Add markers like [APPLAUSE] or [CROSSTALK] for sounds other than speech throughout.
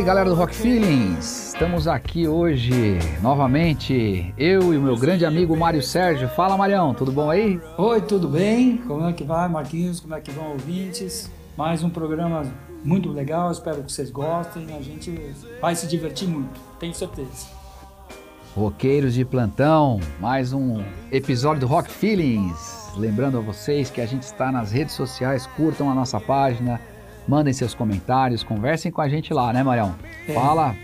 Aí galera do Rock Feelings, estamos aqui hoje novamente, eu e o meu grande amigo Mário Sérgio. Fala Marião, tudo bom aí? Oi, tudo bem? Como é que vai, Marquinhos? Como é que vão, ouvintes? Mais um programa muito legal, espero que vocês gostem. A gente vai se divertir muito, tenho certeza. Roqueiros de plantão, mais um episódio do Rock Feelings. Lembrando a vocês que a gente está nas redes sociais, curtam a nossa página, mandem seus comentários, conversem com a gente lá, né Marião? É. Fala,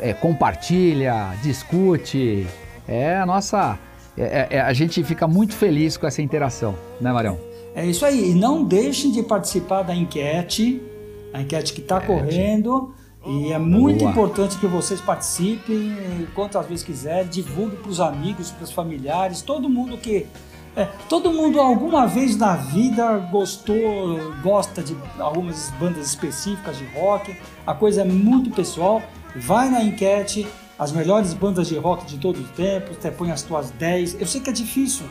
é, compartilha, discute. É a nossa. é- é- a gente fica muito feliz com essa interação, né Marião? É isso aí, e não deixem de participar da enquete, a enquete que está correndo. E é muito Boa. importante que vocês participem quantas vezes quiserem, divulguem para os amigos, para os familiares, todo mundo que. É, todo mundo alguma vez na vida gostou, gosta de algumas bandas específicas de rock. A coisa é muito pessoal. Vai na enquete, as melhores bandas de rock de todos os tempos, você põe as tuas 10. Eu sei que é difícil.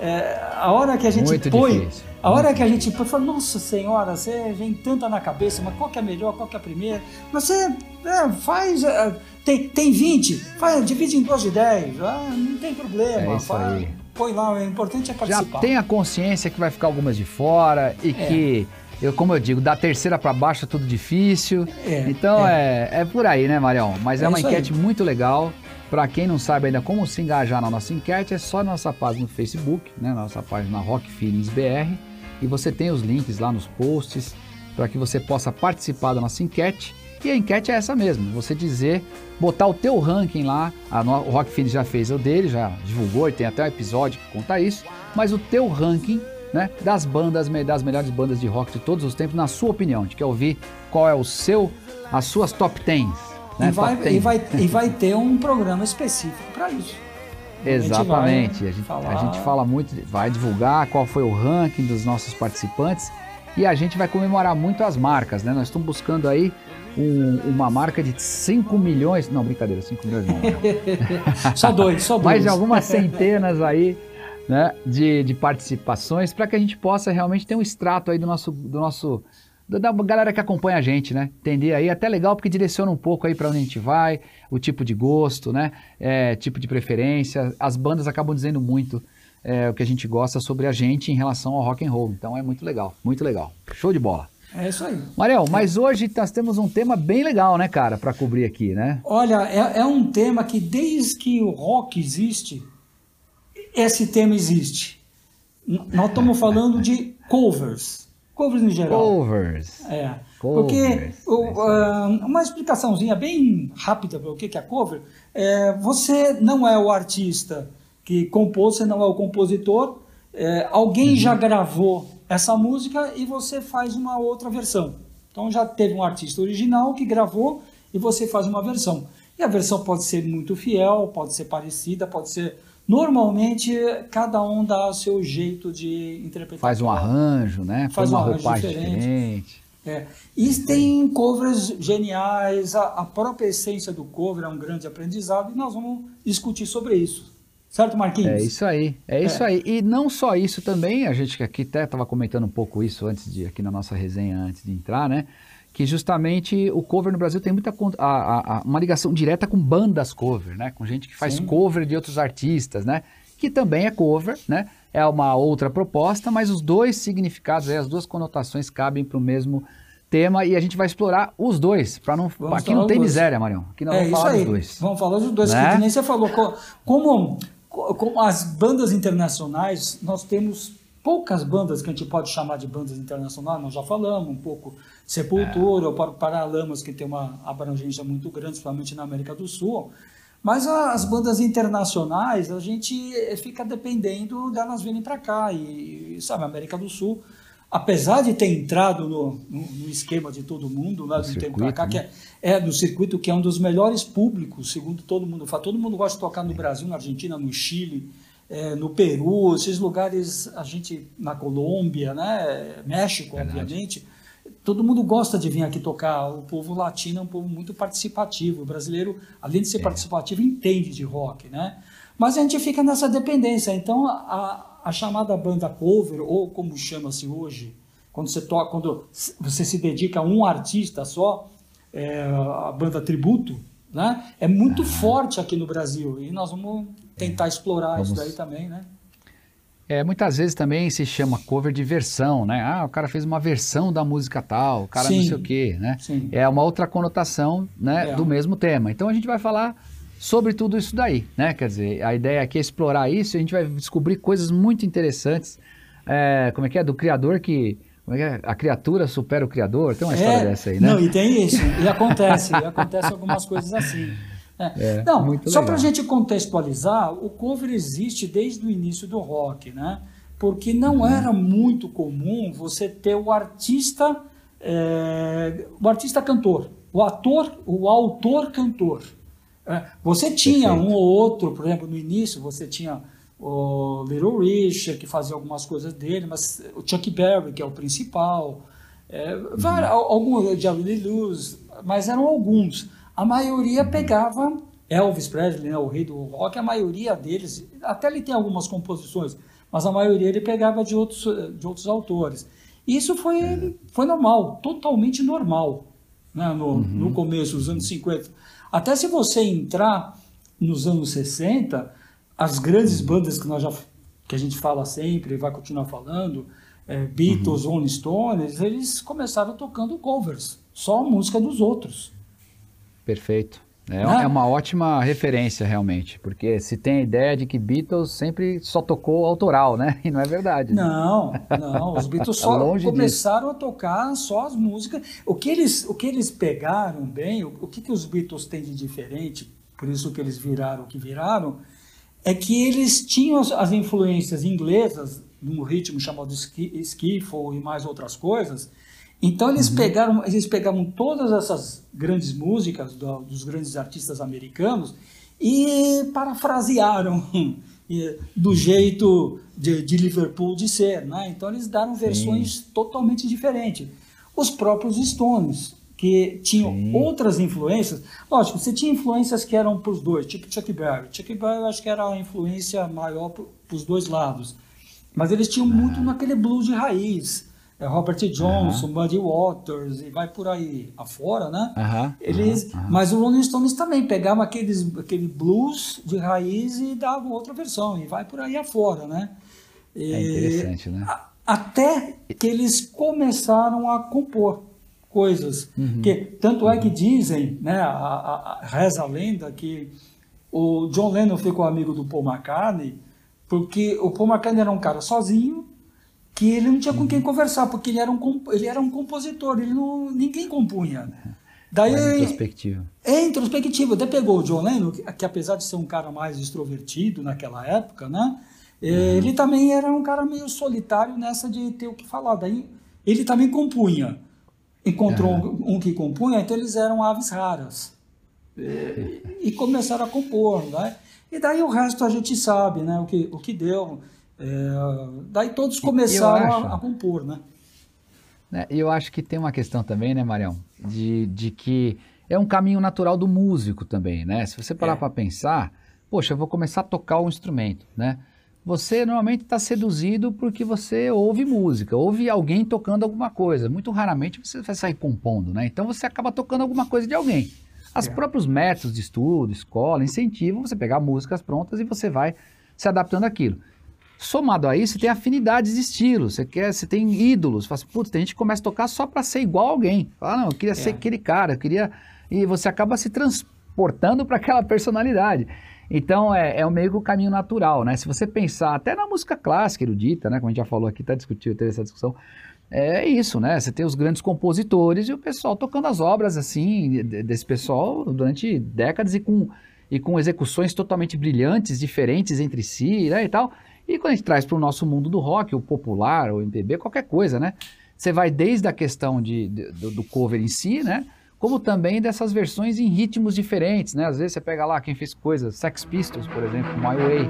É, a hora que a gente Muito põe, difícil. a hora que a gente põe, fala, nossa senhora, você vem tanta na cabeça, mas qual que é a melhor, qual que é a primeira? Mas você é, faz, é, tem, tem 20, faz, divide em duas de 10, ah, não tem problema. É isso faz- aí. Põe lá, o importante é Já participar. tenha consciência que vai ficar algumas de fora e que, eu, como eu digo, da terceira para baixo é tudo difícil. É, então é. É, por aí, né, Marião? Mas é, É uma isso aí. enquete muito legal. Para quem não sabe ainda como se engajar na nossa enquete, é só na nossa página no Facebook, né? Nossa página Rock Feelings BR. E você tem os links lá nos posts para que você possa participar da nossa enquete. E a enquete é essa mesmo, você dizer, botar o teu ranking lá. A o Rock Feelings já fez o dele, já divulgou e tem até um episódio que conta isso. Mas o teu ranking, né, das bandas, das melhores bandas de rock de todos os tempos, na sua opinião. A gente quer ouvir qual é o seu, as suas top 10. Né, e, vai, top 10. e, vai, e vai ter um programa específico para isso. Exatamente. A gente vai a falar- gente fala muito, vai divulgar qual foi o ranking dos nossos participantes e a gente vai comemorar muito as marcas, né? Nós estamos buscando aí um- uma marca de 5 milhões, não, brincadeira, 5 milhões não, [LAUGHS] Só dois, só dois. [LAUGHS] mais de algumas centenas aí, né, de, de participações para que a gente possa realmente ter um extrato aí do nosso, do nosso da da galera que acompanha a gente, né? Entender aí, até legal porque direciona um pouco aí para onde a gente vai, o tipo de gosto, né? É, tipo de preferência. As bandas acabam dizendo muito é, o que a gente gosta sobre a gente em relação ao rock and roll. Então é muito legal, muito legal. Show de bola. É isso aí. Mariel, mas hoje nós temos um tema bem legal, né, cara, para cobrir aqui, né? Olha, é, é um tema que desde que o rock existe, esse tema existe. N- Nós estamos falando de covers. Covers em geral. Covers. É. Covers, Porque o- ah, uma explicaçãozinha bem rápida para o que é cover. É, você não é o artista que compôs, você não é o compositor. é, alguém já Uhum. gravou essa música e você faz uma outra versão. Então já teve um artista original que gravou e você faz uma versão. E a versão pode ser muito fiel, pode ser parecida, pode ser. Normalmente, cada um dá o seu jeito de interpretar. Faz um arranjo, né? Faz Põe uma um arranjo roupagem diferente. diferente. É. E tem covers geniais, a, a própria essência do cover é um grande aprendizado e nós vamos discutir sobre isso. Certo, Marquinhos? É isso aí, é isso aí. E não só isso também, a gente aqui até estava comentando um pouco isso antes de aqui na nossa resenha antes de entrar, né? Que justamente o cover no Brasil tem muita a- a- uma ligação direta com bandas cover, né? Com gente que faz Sim. cover de outros artistas, né? Que também é cover, né? É uma outra proposta, mas os dois significados, aí, as duas conotações cabem para o mesmo tema e a gente vai explorar os dois. Para não, Vamos aqui não tem dois. miséria, Marião. Aqui nós é vamos falar aí. dos dois. Vamos falar dos dois, Né? que nem você falou. co- Como, co- como as bandas internacionais, nós temos poucas bandas que a gente pode chamar de bandas internacionais, nós já falamos, um pouco Sepultura, ou para Paralamas, que tem uma abrangência muito grande, principalmente na América do Sul. Mas as bandas internacionais, a gente fica dependendo delas virem para cá. E, sabe, a América do Sul, apesar de ter entrado no, no- no esquema de todo mundo, No de um tempo circuito, para cá, né? que é, é do circuito que é um dos melhores públicos, segundo todo mundo fala. Todo mundo gosta de tocar no Brasil, na Argentina, no Chile, eh, no Peru, esses lugares, a gente na Colômbia, né, México, Verdade. obviamente. todo mundo gosta de vir aqui tocar. O povo latino é um povo muito participativo. O brasileiro, além de ser é. participativo, entende de rock, né? Mas a gente fica nessa dependência. Então, a, a chamada banda cover, ou como chama-se hoje, quando você toca, quando você se dedica a um artista só, é, a banda tributo, né? É muito ah. forte aqui no Brasil e nós vamos tentar explorar vamos... isso daí também, né? É, muitas vezes também se chama cover de versão, né? Ah, o cara fez uma versão da música tal, o cara Sim. não sei o quê, né? Sim. É uma outra conotação né, é. do mesmo tema. Então a gente vai falar sobre tudo isso daí, né? Quer dizer, a ideia aqui é explorar isso e a gente vai descobrir coisas muito interessantes. É, como é que é? Do criador que. Como é que é? A criatura supera o criador? Tem uma história é, dessa aí, né? Não, e tem isso. E acontece. e acontece algumas coisas assim. É. É, Não, só para a gente contextualizar, o cover existe desde o início do rock, né? Porque não uhum. era muito comum você ter o artista, o artista cantor, o ator, o autor cantor. É, você tinha Perfeito. um ou outro, por exemplo, no início você tinha o Little Richard que fazia algumas coisas dele, mas o Chuck Berry que é o principal, é, uhum. alguns, Jerry Lewis, mas eram alguns. A maioria pegava Elvis Presley, né, o rei do rock, a maioria deles, até ele tem algumas composições, mas a maioria ele pegava de outros, de outros autores. Isso foi, é. foi normal, totalmente normal, né, no, uhum. no começo dos anos 50. Até se você entrar nos anos 60, as grandes bandas que nós já que a gente fala sempre e vai continuar falando, é, Beatles, uhum. Rolling Stones, eles começaram tocando covers, só a música dos outros. Perfeito. É, é, uma ótima referência, realmente, porque se tem a ideia de que Beatles sempre só tocou autoral, né? [LAUGHS] E não é verdade. Né? Não, não. Os Beatles [LAUGHS] só começaram disso. a tocar só as músicas. O que eles, o que eles pegaram bem, o, o que, que os Beatles têm de diferente, por isso que eles viraram o que viraram, é que eles tinham as, as influências inglesas, num ritmo chamado skiffle e mais outras coisas, então eles uhum. pegaram, eles pegavam todas essas grandes músicas do, dos grandes artistas americanos e parafrasearam [LAUGHS] do jeito de, de, Liverpool de ser, né? Então eles deram versões Sim. totalmente diferentes. Os próprios Stones, que tinham Sim. outras influências, lógico, você tinha influências que eram para os dois, tipo Chuck Berry. Chuck Berry eu acho que era a influência maior para os dois lados, mas eles tinham ah. muito naquele blues de raiz é Robert Johnson, uhum. Buddy Waters e vai por aí afora, né? Uhum. Eles, uhum. Mas o Rolling Stones também pegavam aqueles, aquele blues de raiz e davam outra versão e vai por aí afora, né? E, é interessante, né? A, até que eles começaram a compor coisas. Uhum. Que, tanto é que dizem, né, a, a, a, reza a lenda que o John Lennon ficou amigo do Paul McCartney porque o Paul McCartney era um cara sozinho que ele não tinha com quem uhum. conversar, porque ele era um, ele era um compositor, ele não, ninguém compunha. Daí, é introspectivo. É introspectivo. Até pegou o John Lennon, que, que, apesar de ser um cara mais extrovertido naquela época, né? É, uhum. Ele também era um cara meio solitário nessa de ter o que falar. Daí ele também compunha. Encontrou uhum. um, um, que compunha, então eles eram aves raras. E, e começaram a compor, né? E daí o resto a gente sabe, né? O que, o que deu. É, daí todos começaram acho, a, a, compor, né? né? E eu acho que tem uma questão também, né, Marião, de, de que é um caminho natural do músico também, né? Se você parar é. para pensar, poxa, eu vou começar a tocar um instrumento, né? Você normalmente está seduzido porque você ouve música, ouve alguém tocando alguma coisa. Muito raramente você vai sair compondo, né? Então você acaba tocando alguma coisa de alguém. Os é. próprios métodos de estudo, escola, incentivam você pegar músicas prontas e você vai se adaptando àquilo. Somado a isso, você tem afinidades de estilo, você quer, você tem ídolos. Fala assim, putz, tem gente que começa a tocar só para ser igual a alguém. Fala, não, eu queria é. ser aquele cara, eu queria. E você acaba se transportando para aquela personalidade. Então é, é meio que o caminho natural, né? Se você pensar até na música clássica, erudita, né? Como a gente já falou aqui, tá discutindo, teve essa discussão. É isso, né? Você tem os grandes compositores e o pessoal tocando as obras assim, desse pessoal durante décadas e com, e com execuções totalmente brilhantes, diferentes entre si, né? E tal. E quando a gente traz para o nosso mundo do rock, o popular, o MPB, qualquer coisa, né? Você vai desde a questão de, de do, do, cover em si, né? Como também dessas versões em ritmos diferentes, né? Às vezes você pega lá quem fez coisas, Sex Pistols, por exemplo, My Way.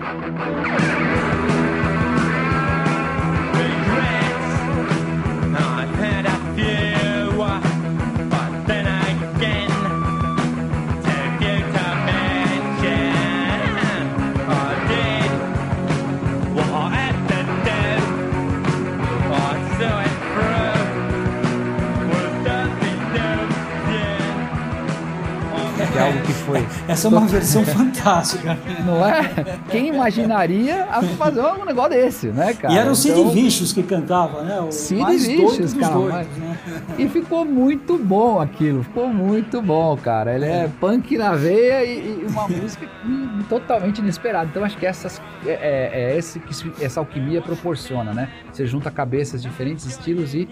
Foi. [LAUGHS] Essa é uma versão fantástica. Não é? Quem imaginaria fazer um negócio desse, né, cara? E era o Cid Então, Vicious que cantava, né? O Cid mais dos cara, doidos, mas- né? E ficou muito bom aquilo, ficou muito bom, cara. Ele é punk na veia e, e uma música totalmente inesperada. Então acho que essas, é, é- é esse que essa alquimia proporciona, né? Você junta cabeças, diferentes estilos e,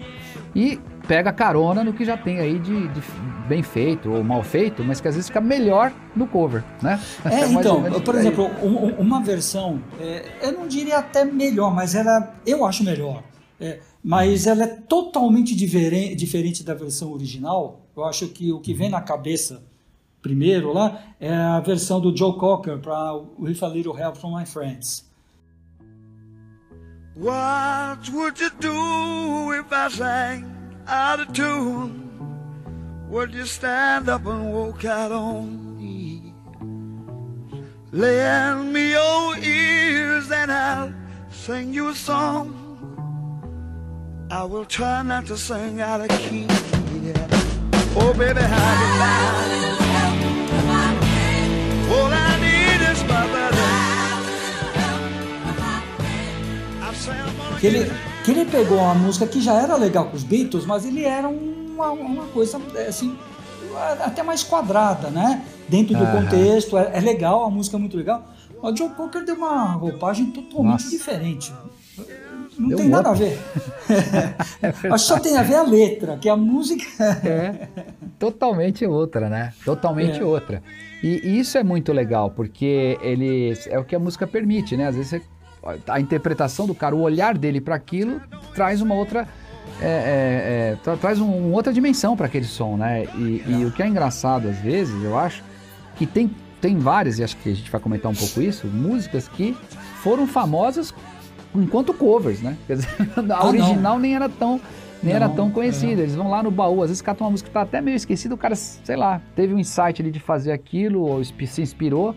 e pega carona no que já tem aí de, de bem feito ou mal feito, mas que às vezes fica melhor no cover, né? É, ou então, por exemplo, um- um- uma versão, é, eu não diria até melhor, mas ela, eu acho melhor. É, mas ela é totalmente diferente, diferente da versão original. Eu acho que o que vem na cabeça primeiro lá é a versão do Joe Cocker para With a Little Help from My Friends. What would you do if I sang out of tune? Would you stand up and walk out on me? Lend me your ears and I'll sing you a song. I will try not to sing out of key. yeah. Oh, baby, how you lie? All I need is my gonna Que ele, que ele pegou uma música que já era legal com os Beatles, mas ele era uma, uma coisa assim, até mais quadrada, né? Dentro do contexto, é, é legal, a música é muito legal. Mas o Joe Cocker deu uma roupagem totalmente Nossa. diferente. Não Deu tem um nada a up. ver. [LAUGHS] Acho que só tem a ver a letra, que a música. [LAUGHS] É, totalmente outra, né? Totalmente É. outra. E, e isso é muito legal, porque ele é o que a música permite, né? Às vezes você- a interpretação do cara, o olhar dele para aquilo traz uma outra. É, é, é, tra- traz um- uma outra dimensão para aquele som, né? E, e o que é engraçado às vezes, eu acho, que tem, tem várias, e acho que a gente vai comentar um pouco isso, músicas que foram famosas enquanto covers, né? Quer dizer, [LAUGHS] a não. original nem era tão nem era Não, tão é. conhecida. Eles vão lá no baú, às vezes catam uma música que tá até meio esquecida, o cara, sei lá, teve um insight ali de fazer aquilo, ou se inspirou,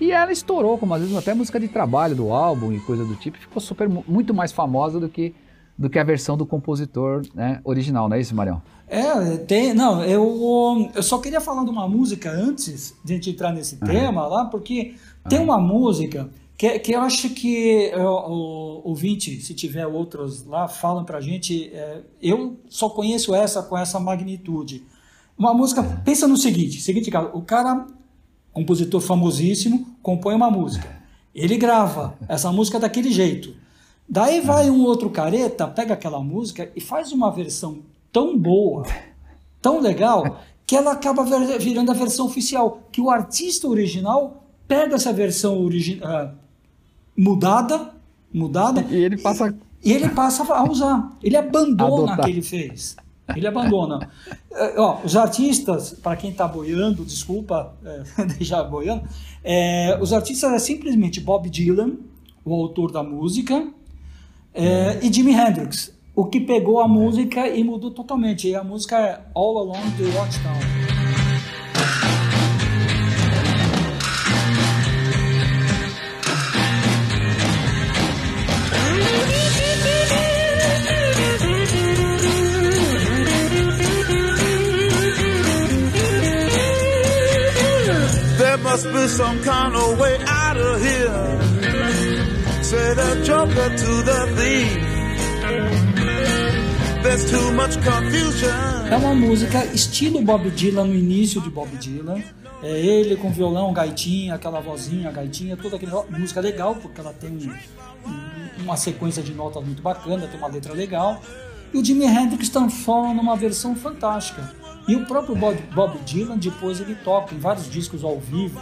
e ela estourou, como às vezes até música de trabalho do álbum e coisa do tipo, ficou super, mu- muito mais famosa do que, do que a versão do compositor né, original, não é isso, Marião? É, tem. Não, eu, eu só queria falar de uma música antes de a gente entrar nesse tema lá, porque tem uma música que, que eu acho que o, ouvinte, se tiver outros lá, falam pra gente. é, eu só conheço essa com essa magnitude. Uma música, pensa no seguinte: seguinte, cara, o cara, compositor famosíssimo, compõe uma música. Ele grava essa música daquele jeito. Daí vai um outro careta, pega aquela música e faz uma versão tão boa, tão legal, que ela acaba vir- virando a versão oficial. Que o artista original pega essa versão origi ah, mudada, mudada, E ele passa. e ele passa a usar. Ele abandona Adotar. o que ele fez. Ele abandona. É, ó, os artistas, para quem está boiando, desculpa é, [LAUGHS] deixar boiando, é, os artistas é simplesmente Bob Dylan, o autor da música, é, e Jimi Hendrix, o que pegou a música e mudou totalmente. E a música é All Along the Watchtower. There must be some kind of way out of here. Joker to the thief. There's too much confusion. É uma música estilo Bob Dylan no início de Bob Dylan. É ele com violão, gaitinha, aquela vozinha, gaitinha, toda aquela música legal, porque ela tem um- um- uma sequência de notas muito bacana, tem uma letra legal. E o Jimi Hendrix transforma numa versão fantástica. E o próprio Bob, Bob Dylan depois ele toca em vários discos ao vivo,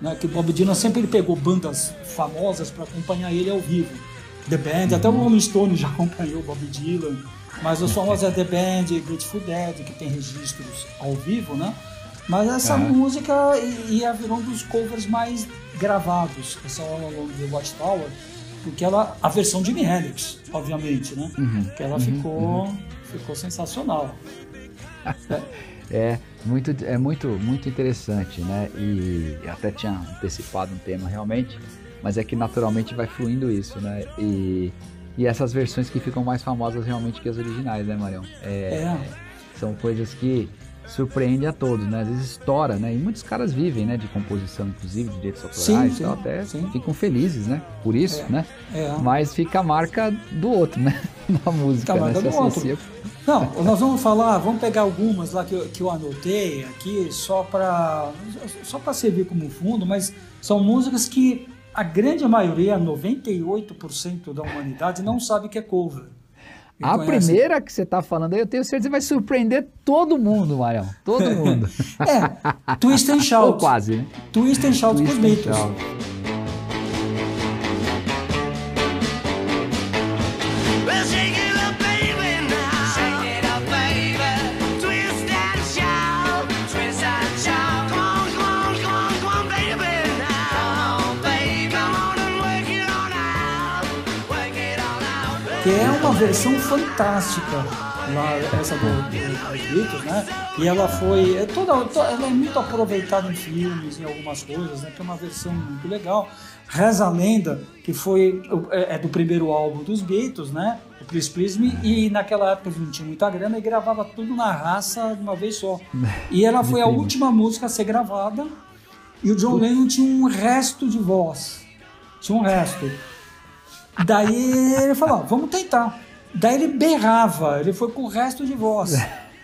né, que Bob Dylan sempre ele pegou bandas famosas para acompanhar ele ao vivo. The Band, até o Rolling Stone já [LAUGHS] acompanhou Bob Dylan, mas os famosos é The Band, Grateful Dead, que tem registros ao vivo, né? Mas essa Aham. música ia virou um dos covers mais gravados, essa All Along the Watchtower, porque ela, a versão de Jimi Hendrix, obviamente, né? Que ela ficou, ficou sensacional. [LAUGHS] É muito, é muito, muito interessante, né? E até tinha antecipado um tema realmente, mas é que naturalmente vai fluindo isso, né? E, e essas versões que ficam mais famosas realmente que as originais, né, Marião? É, É. São coisas que surpreende a todos, né? Às vezes estoura, né? E muitos caras vivem, né? De composição, inclusive, de direitos autorais Sim, sim, até sim. ficam felizes, né? Por isso, É, né? é. Mas fica a marca do outro, né? [LAUGHS] Na música, Fica a né? marca Se do associa- Não, nós vamos falar, vamos pegar algumas lá que eu, que eu anotei aqui só para só para servir como fundo, mas são músicas que a grande maioria, 98% da humanidade não sabe que é cover. E A conhece. primeira que você tá falando aí, eu tenho certeza que vai surpreender todo mundo, Marião. Todo mundo. [LAUGHS] É, Twist and Ou Shout. quase, né? Twist and Shout com os Twist Beatles. Versão fantástica lá essa do, do, Beatles, né? E ela foi é toda, to- ela é muito aproveitada em filmes, em algumas coisas, né? Que é uma versão muito legal. Reza a lenda que foi é é do primeiro álbum dos Beatles, né? O Please Please Me e naquela época eles não tinham muita grana e gravava tudo na raça de uma vez só. [LAUGHS] E ela foi a última música a ser gravada e o John Lennon tinha um resto de voz. Tinha um resto. Daí ele falou, vamos tentar. Daí ele berrava, ele foi com o resto de voz.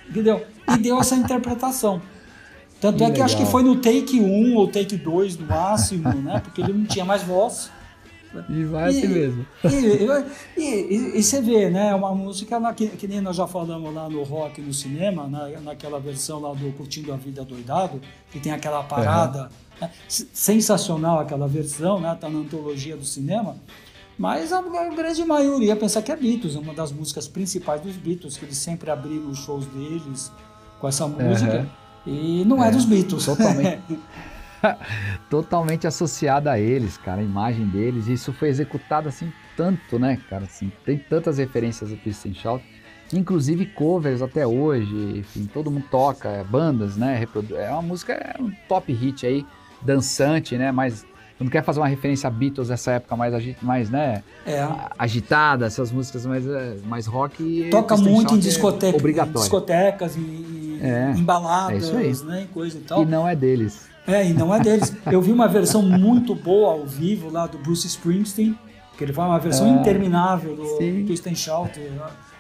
Entendeu? E deu essa interpretação. Tanto Que é que acho que legal. foi no take 1 ou take 2 no máximo, né? Porque ele não tinha mais voz. E vai assim mesmo. E, e- e- você vê, né? É uma música na- que, que nem nós já falamos lá no rock no cinema, na, naquela versão lá do Curtindo a Vida Doidado, que tem aquela parada. né, s- Sensacional aquela versão, né? Tá na antologia do cinema. Mas a, a grande maioria pensa que é Beatles, é uma das músicas principais dos Beatles, que eles sempre abriram os shows deles com essa música. E não é, dos Beatles. totalmente. [LAUGHS] [LAUGHS] Totalmente associada a eles, cara, a imagem deles. E isso foi executado assim tanto, né, cara? Assim, tem tantas referências do Twist and Shout. Inclusive covers até hoje, enfim, todo mundo toca, é, bandas, né? É uma música, é um top hit aí, dançante, né? Mas quando quer fazer uma referência a Beatles dessa época mais, agi- mais né, É. agitada, essas músicas mais, é, mais rock. Toca muito em é discoteca, em Obrigatório. discotecas, em, É, em baladas, é né, em coisa e tal. E não é deles. É, e não é deles. [LAUGHS] Eu vi uma versão muito boa ao vivo lá do Bruce Springsteen, que ele faz uma versão Ah, interminável do sim. Twist Shout. né?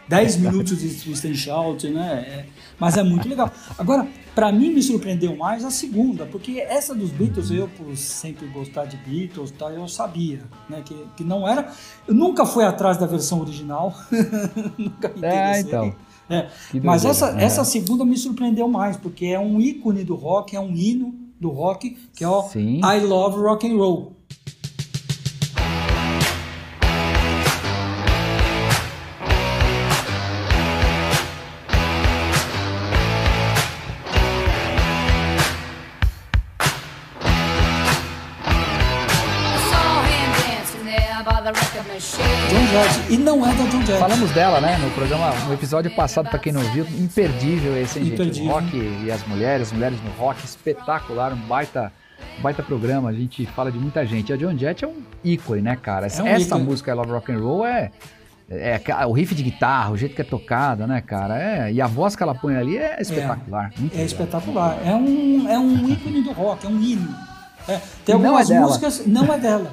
10 minutos de Twist Shout, né? É, mas é muito legal. Agora, pra mim me surpreendeu mais a segunda, porque essa dos Beatles, eu por sempre gostar de Beatles, tá, eu sabia, né? Que, que não era. Eu nunca fui atrás da versão original. [LAUGHS] nunca me É, interessei. então. É, Mas essa, é. essa segunda me surpreendeu mais, porque é um ícone do rock, é um hino do rock, que é o Sim. I Love Rock and Roll. Não é. Falamos dela, né, no programa, no episódio passado, pra quem não viu, imperdível esse, hein, gente? Imperdível. O rock e as mulheres, as mulheres no rock, espetacular, um baita, baita programa, a gente fala de muita gente. A John Jett é um ícone, né, cara? Essa, É um essa ícone. música, I Love Rock and Roll, é, é, ca- o riff de guitarra, o jeito que é tocada, né, cara? É, e a voz que ela põe ali é espetacular. É legal. espetacular. É um, é um ícone do rock, é um hino. É, tem não algumas é dela. músicas. Não é dela.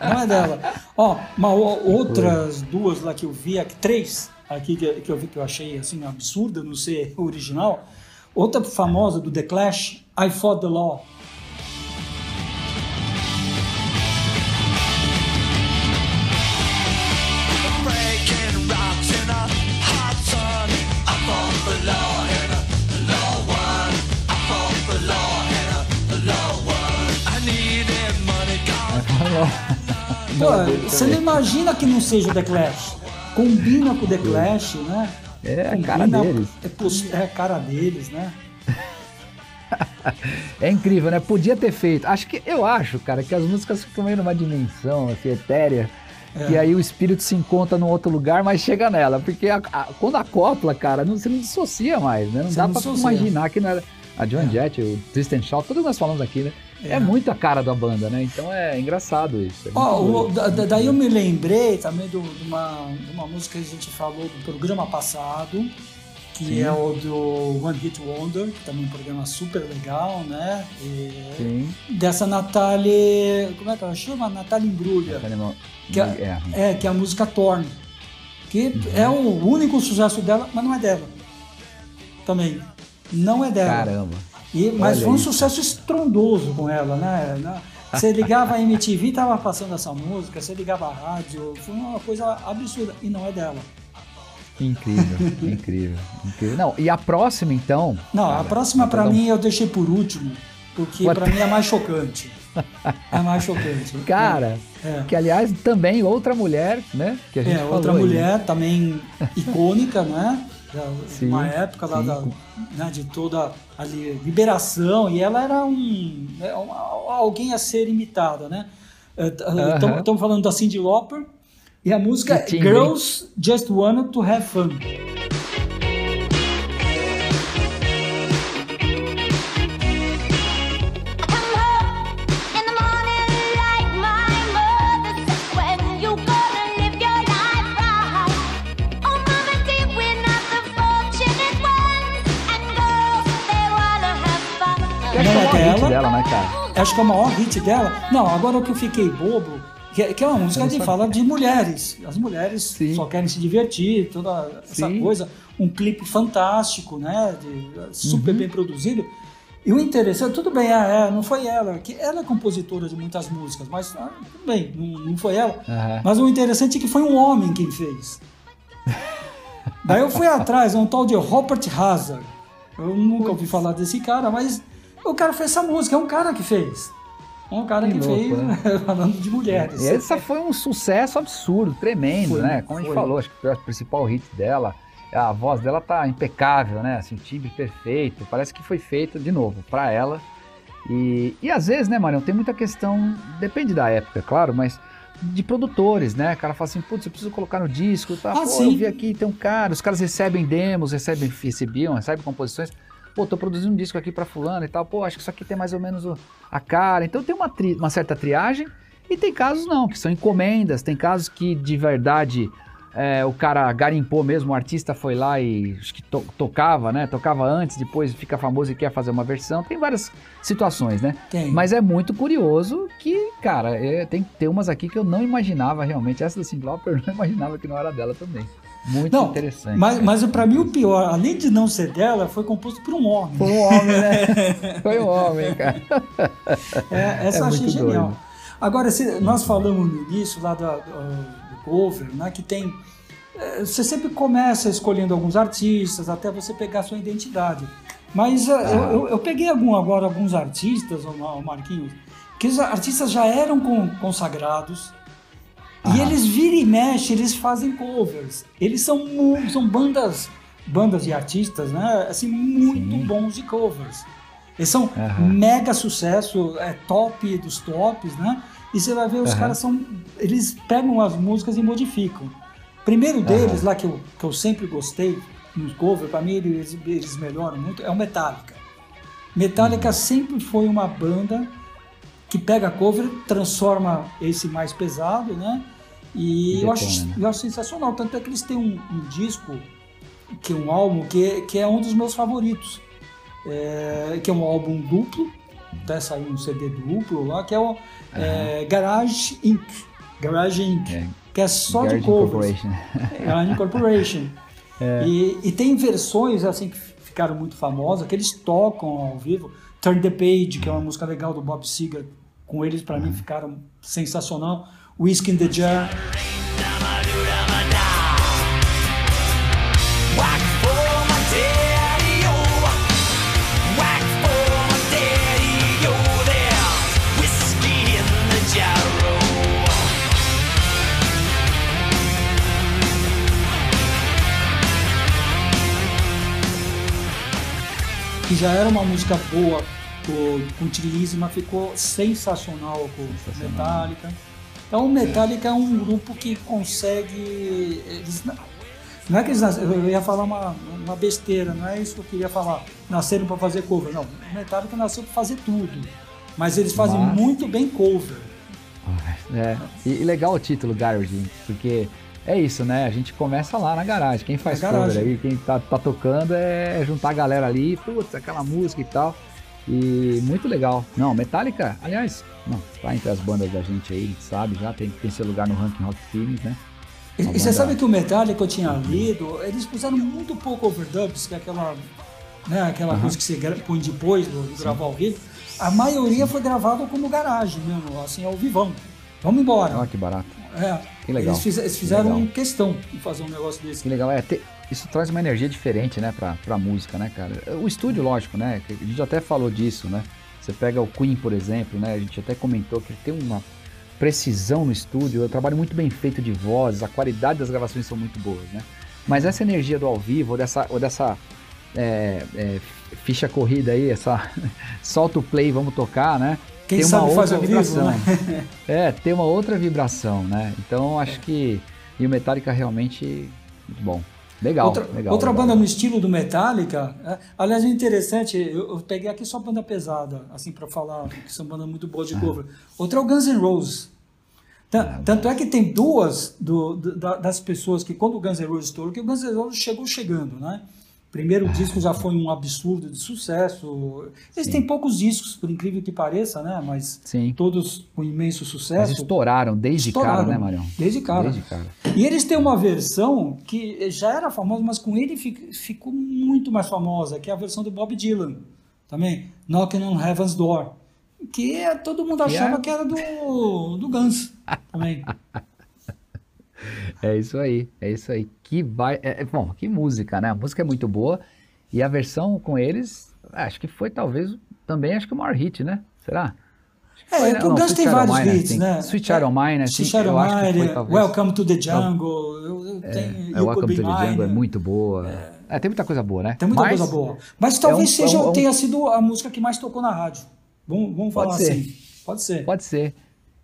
Não é dela. [LAUGHS] Ó, uma, outras duas lá que eu vi, três aqui que, que eu vi que eu achei assim absurda, não ser original. Outra famosa do The Clash, I Fought the Law. Pô, você não imagina que não seja o The Clash. Combina com o The Clash, né? É a Combina- cara deles. É, é a cara deles, né? [LAUGHS] É incrível, né? Podia ter feito. Acho que eu acho, cara, que as músicas ficam meio numa dimensão assim, etérea. É. E aí o espírito se encontra num outro lugar, mas chega nela. Porque a- a- quando acopla, cara, não, você não dissocia mais, né? Não Você dá não pra imaginar que não era. A John Jett, o Tristan Shaw, tudo que nós falamos aqui, né? É. É. muito a cara da banda, né? Então é engraçado isso. é o- da- da- daí eu me lembrei também do- de, uma, de uma música que a gente falou do programa passado, que Sim. é o do One Hit Wonder, que também é um programa super legal, né? E Sim. dessa Natália. Como é que ela chama? Natália Embrulha. Animal- Que é. é, que é a música Torn. Que é o único sucesso dela, mas não é dela. Também. Não é dela. Caramba. E, mas Olha foi um isso. sucesso estrondoso com ela, né? Na- Você ligava a MTV, tava passando essa música, você ligava a rádio, foi uma coisa absurda. E não é dela. Incrível, [LAUGHS] incrível, incrível. Não, e a próxima, então. Não, a cara, próxima vou pra dar um- mim eu deixei por último, porque pra mim é mais chocante. É mais chocante. [LAUGHS] Cara, É. que aliás também outra mulher, né? Que a gente É, outra aí. mulher também icônica, né? Da, Sim, uma época lá da, né, de toda ali, liberação, e ela era um, né, um- alguém a ser imitada, né? Estamos falando da Cyndi Lauper, e a música Girls Just Wanted to Have Fun. Dela. dela, né, cara? Acho que é o maior hit dela. Não, agora o que eu fiquei bobo, que, é- que é uma música que fala de mulheres. As mulheres Sim. só querem se divertir, toda essa Sim. coisa. Um clipe fantástico, né? de- super Uhum. bem produzido. E o interessante, tudo bem, é, é, não foi ela, que ela é compositora de muitas músicas, mas ah, tudo bem, não, não foi ela. Aham. Mas o interessante é que foi um homem quem fez. [LAUGHS] Daí eu fui atrás, é um tal de Robert Hazard. Eu nunca ouvi falar desse cara, mas o cara fez essa música, é um cara que fez. É um cara Que que, louco, fez, né? [LAUGHS] falando de mulheres. E essa foi um sucesso absurdo, tremendo, Foi, né? Como a gente foi. falou, acho que foi o principal hit dela. A voz dela tá impecável, né? Assim, timbre perfeito. Parece que foi feito, de novo, pra ela. E, e às vezes, né, Marião, tem muita questão, depende da época, claro, mas de produtores, né? O cara fala assim, putz, eu preciso colocar no disco, tá? Ah, Pô, sim. eu vi aqui, tem um cara, os caras recebem demos, recebem, recebiam, recebem composições. Pô, tô produzindo um disco aqui pra fulano e tal. Pô, acho que isso aqui tem mais ou menos o- a cara. Então tem uma, tri- uma certa triagem e tem casos não, que são encomendas. Tem casos que de verdade é, o cara garimpou mesmo, o artista foi lá e acho que to- tocava, né? Tocava antes, depois fica famoso e quer fazer uma versão. Tem várias situações, né? Tem. Mas é muito curioso que, cara, é, tem, tem umas aqui que eu não imaginava realmente. Essa da Lauper eu não imaginava que não era dela também. Muito Não, interessante. Mas, mas pra mim o pior, além de não ser dela, foi composto por um homem. Foi um homem, né? [LAUGHS] Foi um homem, cara. É, essa É eu achei genial. doido. Agora, se- nós falamos no início lá do, do cover, né, que tem. Você sempre começa escolhendo alguns artistas até você pegar sua identidade. Mas eh, eu, eu- eu peguei algum, agora alguns artistas, o Ma- o Marquinhos, que os artistas já eram con- E eles viram e mexem, eles fazem covers. Eles são, são bandas, bandas de artistas, né? Assim, muito Sim. bons de covers. Eles são Aham. mega sucesso, é top dos tops, né? E você vai ver, os Aham. caras são. Eles pegam as músicas e modificam. Primeiro deles, lá que eu, que eu sempre gostei, nos covers, pra mim eles, eles melhoram muito, é o Metallica. Metallica sempre foi uma banda que pega cover, transforma esse mais pesado, né? E eu, acho, né? eu acho sensacional. Tanto é que eles têm um, um disco, que é um álbum, que, que é um dos meus favoritos. É, que é um álbum duplo, até saiu um CD duplo lá, que é o é, Garage Inc. Garage Inc. É, que é só Garage de covers. Corporation. Garage Corporation. [LAUGHS] É. E, e tem versões assim que ficaram muito famosas, que eles tocam ao vivo. Turn the Page, que é uma música legal do Bob Seger, com eles para mim ficaram sensacional. Whiskey in the Jar. Whack for my daddy. Whack for my daddy. There's whiskey in the jarro. que já era uma música boa com, mas ficou sensacional com Metallica. Então o Metallica é um grupo que consegue. Eles, não- é que eles nas- eu ia falar uma, uma besteira, não é isso que eu queria falar. Nasceram para fazer cover. Não, o Metallica nasceu para fazer tudo. Mas eles fazem Mas- muito bem cover. É, e, e legal o título Garage, porque é isso, né? A gente começa lá na garagem. Quem faz cover aí, quem tá, tá tocando é juntar a galera ali, putz, aquela música e tal. E muito legal. Não, Metallica, aliás, não, tá entre as bandas da gente aí, a gente sabe já, tem, tem seu lugar no ranking Rock Feelings, né? E, e você sabe que o Metallica eu tinha lido, eles puseram muito pouco overdubs, que é aquela, né, aquela coisa que você põe depois do, do gravar ao vivo. A maioria foi gravada como garagem mesmo, assim, ao vivão. Vamos embora. Olha que barato. É, Que legal. Eles, fiz- eles fizeram legal. questão de fazer um negócio desse. Que legal, é, ter- isso traz uma energia diferente, né, pra, pra música, né, cara? O estúdio, lógico, né, a gente até falou disso, né? Você pega o Queen, por exemplo, né, a gente até comentou que tem uma precisão no estúdio, é um trabalho muito bem feito de vozes, a qualidade das gravações são muito boas, né? Mas essa energia do ao vivo, ou dessa, ou dessa é, é, ficha corrida aí, essa [LAUGHS] solta o play, vamos tocar, né? Quem tem sabe uma outra ao vivo, vibração. né? [LAUGHS] É, tem uma outra vibração, né? Então acho que. E o Metallica realmente. Muito bom. Legal. outra legal, outra legal. banda no estilo do Metallica, é, aliás, é interessante, eu, eu peguei aqui só banda pesada, assim, pra falar, que são bandas muito boas de cover. Outra é o Guns N' Roses. Tan- Tanto é que tem duas do- do- da- das pessoas que, quando o Guns N' Roses estourou, que o Guns N' Roses chegou chegando, né? Primeiro disco já foi um absurdo de sucesso. Eles têm poucos discos, por incrível que pareça, né? Mas Sim. todos com imenso Mas sucesso. estouraram desde Estouraram. cara, né, Marião? Desde cara. Desde cara. E eles têm uma versão que já era famosa, mas com ele fi- ficou muito mais famosa, que é a versão do Bob Dylan, também, Knocking on Heaven's Door, que é- todo mundo achava é- que era do, do Guns, também. [LAUGHS] É isso aí, é isso aí. Que vai. é- é- bom, que música, né? A música é muito boa. E a versão com eles, acho que foi talvez também acho que o maior hit, né? Será? É, Foi, não, o Guns tem vários Mine, hits, assim. né? Sweet Child O' Mine, assim, Sweet foi Mine, talvez- Welcome to the Jungle, eu, eu tenho, É, Welcome to the Jungle é muito boa. É, tem muita coisa boa, né? Tem muita Mas coisa boa. Mas talvez um- seja, é um- tenha sido a música que mais tocou na rádio. Vamos, vamos falar assim. Pode ser. Pode ser.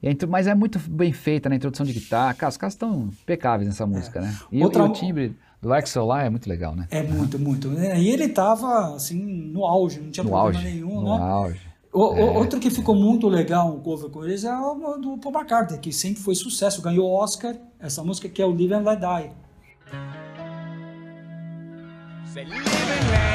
Intro- Mas é muito bem feita na introdução de guitarra. Cara, os caras estão impecáveis nessa música, né? E, É. Outra- e o timbre do Like Solar é muito legal, né? É muito, muito. E ele tava, assim, no auge, não tinha No problema auge. nenhum, no né? auge. O- o- Outro que ficou muito legal, um cover com eles, é o do Paul McCartney, que sempre foi sucesso, ganhou Oscar, essa música que é o Live and Let Die. Say, live and let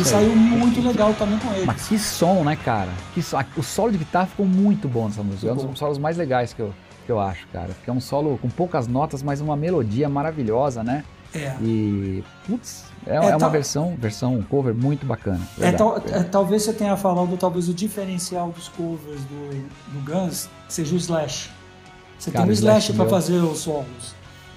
Aí. saiu muito legal também com eles. Mas que som, né, cara? Que so- O solo de guitarra ficou muito bom nessa música. É um dos solos mais legais que eu, que eu acho, cara. Porque é um solo com poucas notas, mas uma melodia maravilhosa, né? É. E, putz, é, É, é uma tá- versão, versão cover muito bacana. É, tal- é, talvez você tenha falado, talvez o diferencial dos covers do, do Guns seja o Slash. Você Cara, tem o o Slash Slash para fazer os solos.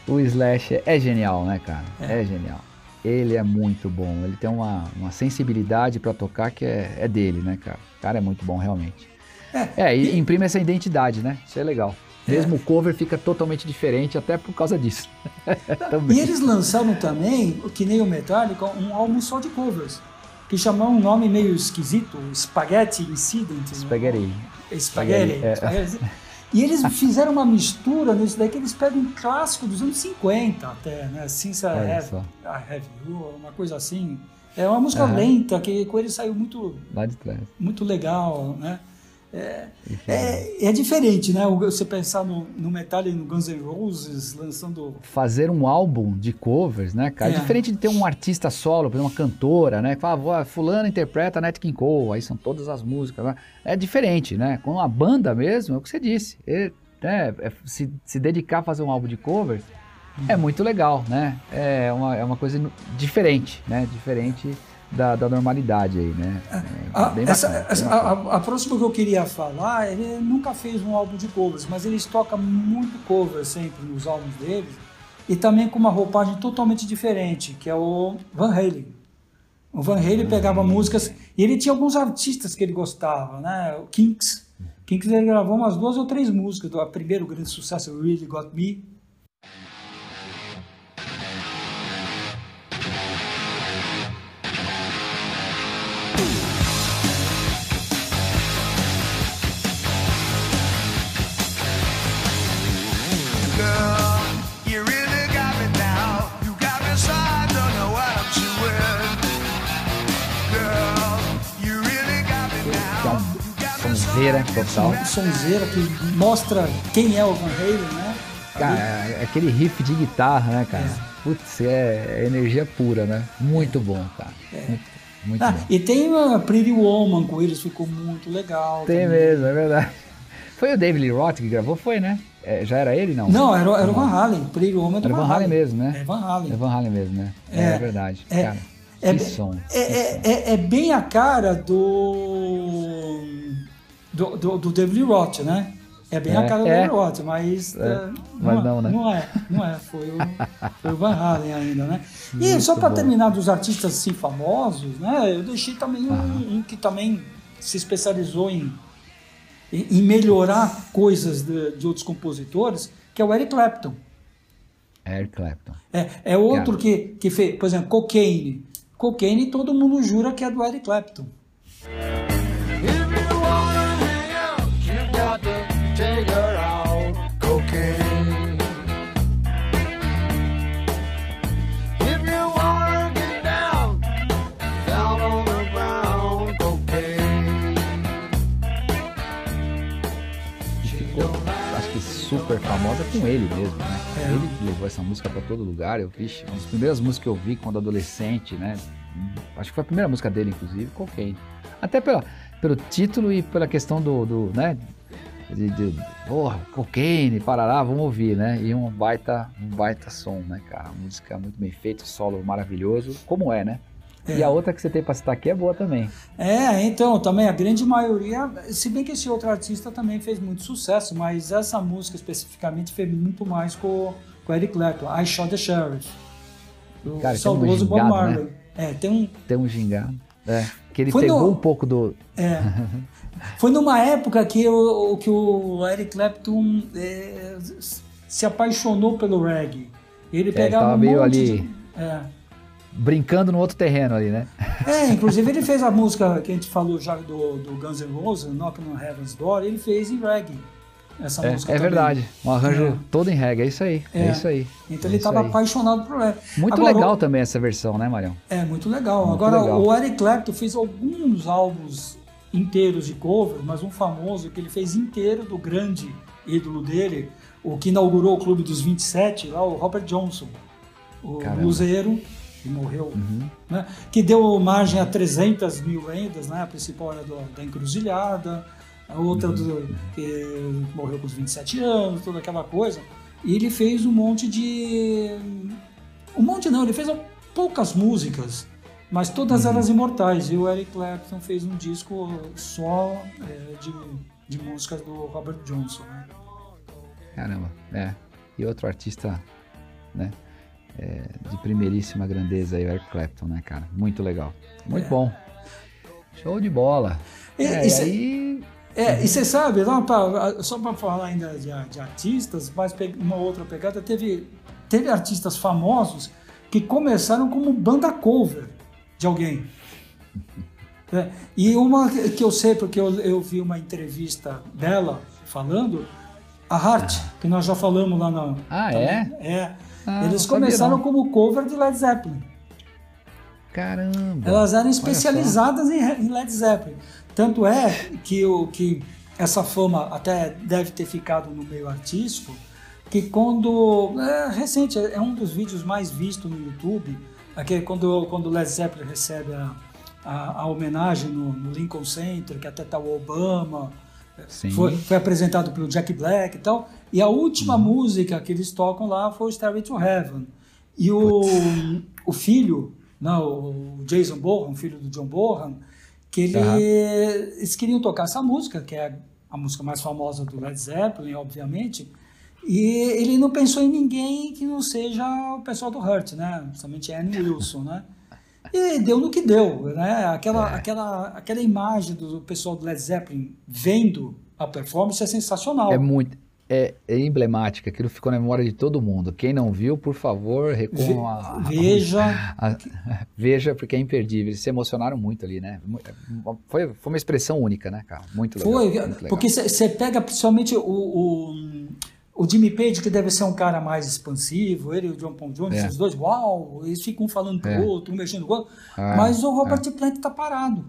O Slash é genial, né, cara? É. É, genial. Ele é muito bom. Ele tem uma, uma sensibilidade pra tocar que é, é dele, né, cara? O cara é muito bom, realmente. É, e, imprime essa identidade, né? Isso é legal. Mesmo o cover fica totalmente diferente, até por causa disso. [LAUGHS] E eles lançaram também, que nem o Metallica, um álbum só de covers. Que chamou um nome meio esquisito, Spaghetti Incident. né? Spaghetti. Spaghetti. É. Spaghetti. E eles fizeram uma mistura nisso daí que eles pegam um clássico dos anos 50 até, né? Since I Have. I Have You, uma coisa assim. É uma música lenta, que com ele saiu muito, muito legal, né? É, é, é diferente, né? Você pensar no, no Metallica e no Guns N' Roses lançando Fazer um álbum de covers, né, cara? É. Diferente de ter um artista solo, por exemplo, uma cantora, né? Que fala, "Vó, fulano interpreta Nat King Cole, aí são todas as músicas. Né? É diferente, né? Com a banda mesmo, é o que você disse. É, né, é se, se dedicar a fazer um álbum de covers é muito legal, né? É uma, é uma coisa diferente, né? Diferente da, da normalidade aí, né? É A, bem essa- bacana, bem essa- bacana. a- a próxima que eu queria falar, ele nunca fez um álbum de covers, mas eles tocam muito covers sempre nos álbuns deles, e também com uma roupagem totalmente diferente, que é o Van Halen. O Van Halen pegava músicas, e ele tinha alguns artistas que ele gostava, né? O Kinks. Kinks ele gravou umas duas ou três músicas, do primeiro grande sucesso, Really Got Me, sonzeira total. sonzeira que mostra quem é o Van Halen, né? Cara, é aquele riff de guitarra, né, cara? Putz, é, é energia pura, né? Muito bom, cara. Muito, muito Ah, bom. e tem a Pretty Woman com eles, ficou muito legal. Tem também. mesmo, é verdade. Foi o David Lee Roth que gravou, foi, né? É, já era ele, não? Não, era, era o Van Halen, Pretty Woman Era Van Halen mesmo, né? É Van Halen. É Van Halen mesmo, né? É, É, verdade. é, cara, é, que som. É, é, é- é bem a cara do, do, do, do David Roth, né? É bem a É, cara do é. David Roth, mas, é, mas é- não, né? Não é, não é. Foi o, [LAUGHS] foi o Van Halen ainda, né? E Muito só para terminar dos artistas assim famosos, né? Eu deixei também um, um que também se especializou em, em, melhorar coisas de, de outros compositores, que é o Eric Clapton. Eric Clapton. É, é outro Cara. que, que fez, por exemplo, Cocaine. Cocaine todo mundo jura que é do Eric Clapton. Super famosa com ele mesmo, né? É. Ele que levou essa música pra todo lugar. Eu vi, uma das primeiras músicas que eu vi quando adolescente, né? Acho que foi a primeira música dele, inclusive, Cocaine. Até pela, pelo título e pela questão do, do né? De, de, porra, cocaine, parará, vamos ouvir, né? E um baita, um baita som, né, cara? Música muito bem feita, solo maravilhoso, como é, né? E a outra que você tem pra citar aqui é boa também. É, então, também a grande maioria, se bem que esse outro artista também fez muito sucesso, mas essa música especificamente fez muito mais com, com o Eric Clapton, I Shot the Sheriff. O Cara, saudoso um Bob gingado, Marley. É, tem um, Tem um gingado. É, que ele Foi pegou no- um pouco do. É. [LAUGHS] Foi numa época que o, que o Eric Clapton é, se apaixonou pelo reggae. Ele pegava tava um meio monte ali- de... É. brincando no outro terreno ali, né? É, inclusive ele fez a música que a gente falou já do, do Guns N' Roses, Knocking on Heaven's Door, ele fez em reggae. Essa É, música é também. verdade. Um arranjo É. todo em reggae, é isso aí. É, É. isso aí. Então é ele estava aí. apaixonado por reggae. Muito Agora, legal o- também essa versão, né, Marião? É, muito legal. Muito Agora, legal. o Eric Clapton fez alguns álbuns inteiros de cover, mas um famoso que ele fez inteiro do grande ídolo dele, o que inaugurou o Clube dos 27, lá, o Robert Johnson, o Caramba. bluseiro, que morreu, Uhum. né? que deu margem a 300 mil lendas, né? a principal era do, da Encruzilhada, a outra Uhum. do, que morreu com os 27 anos, toda aquela coisa. E ele fez um monte de. Um monte não, ele fez poucas músicas, mas todas Uhum. elas imortais. E o Eric Clapton fez um disco só é, de, de músicas do Robert Johnson. Né? Caramba, é. E outro artista, né? É, de primeiríssima grandeza aí, o Eric Clapton, né, cara? Muito legal. Muito É. bom. Show de bola. E- é, e cê- aí. É, e você sabe, lá pra- só para falar ainda de, de artistas, mas uma outra pegada, teve, teve artistas famosos que começaram como banda cover de alguém. [LAUGHS] É, e uma que eu sei, porque eu, eu vi uma entrevista dela falando, a Hart, que nós já falamos lá na. Ah, também, é? É. Ah, Eles começaram como cover de Led Zeppelin. Caramba. Elas eram especializadas em em Led Zeppelin. Tanto é que, o, que essa fama até deve ter ficado no meio artístico, que quando. É recente, é um dos vídeos mais vistos no YouTube, aquele quando, quando Led Zeppelin recebe a, a, a homenagem no, no Lincoln Center, que até tá o Obama. Sim. Foi, foi apresentado pelo Jack Black e tal. E a última música que eles tocam lá foi o Stairway to Heaven. E o, o filho, não, o Jason Bohan, filho do John Bohan, que ele, eles queriam tocar essa música, que é a música mais famosa do Led Zeppelin, obviamente. E ele não pensou em ninguém que não seja o pessoal do Hurt, né? Somente Annie Wilson, né? E deu no que deu, né? Aquela, aquela, aquela imagem do pessoal do Led Zeppelin vendo a performance é sensacional. É muito. É, é emblemática, aquilo ficou na memória de todo mundo. Quem não viu, por favor, recorram a, Veja. [LAUGHS] a- veja, porque é imperdível. Eles se emocionaram muito ali, né? Mu- Foi, foi uma expressão única, né, cara? Muito legal. Foi, muito legal. porque você pega principalmente o, o, o Jimmy Page, que deve ser um cara mais expansivo, ele e o John Paul Jones, É. os dois, uau, eles ficam um falando pro É. outro, um mexendo com o outro, Ah, mas o Robert Plant tá parado.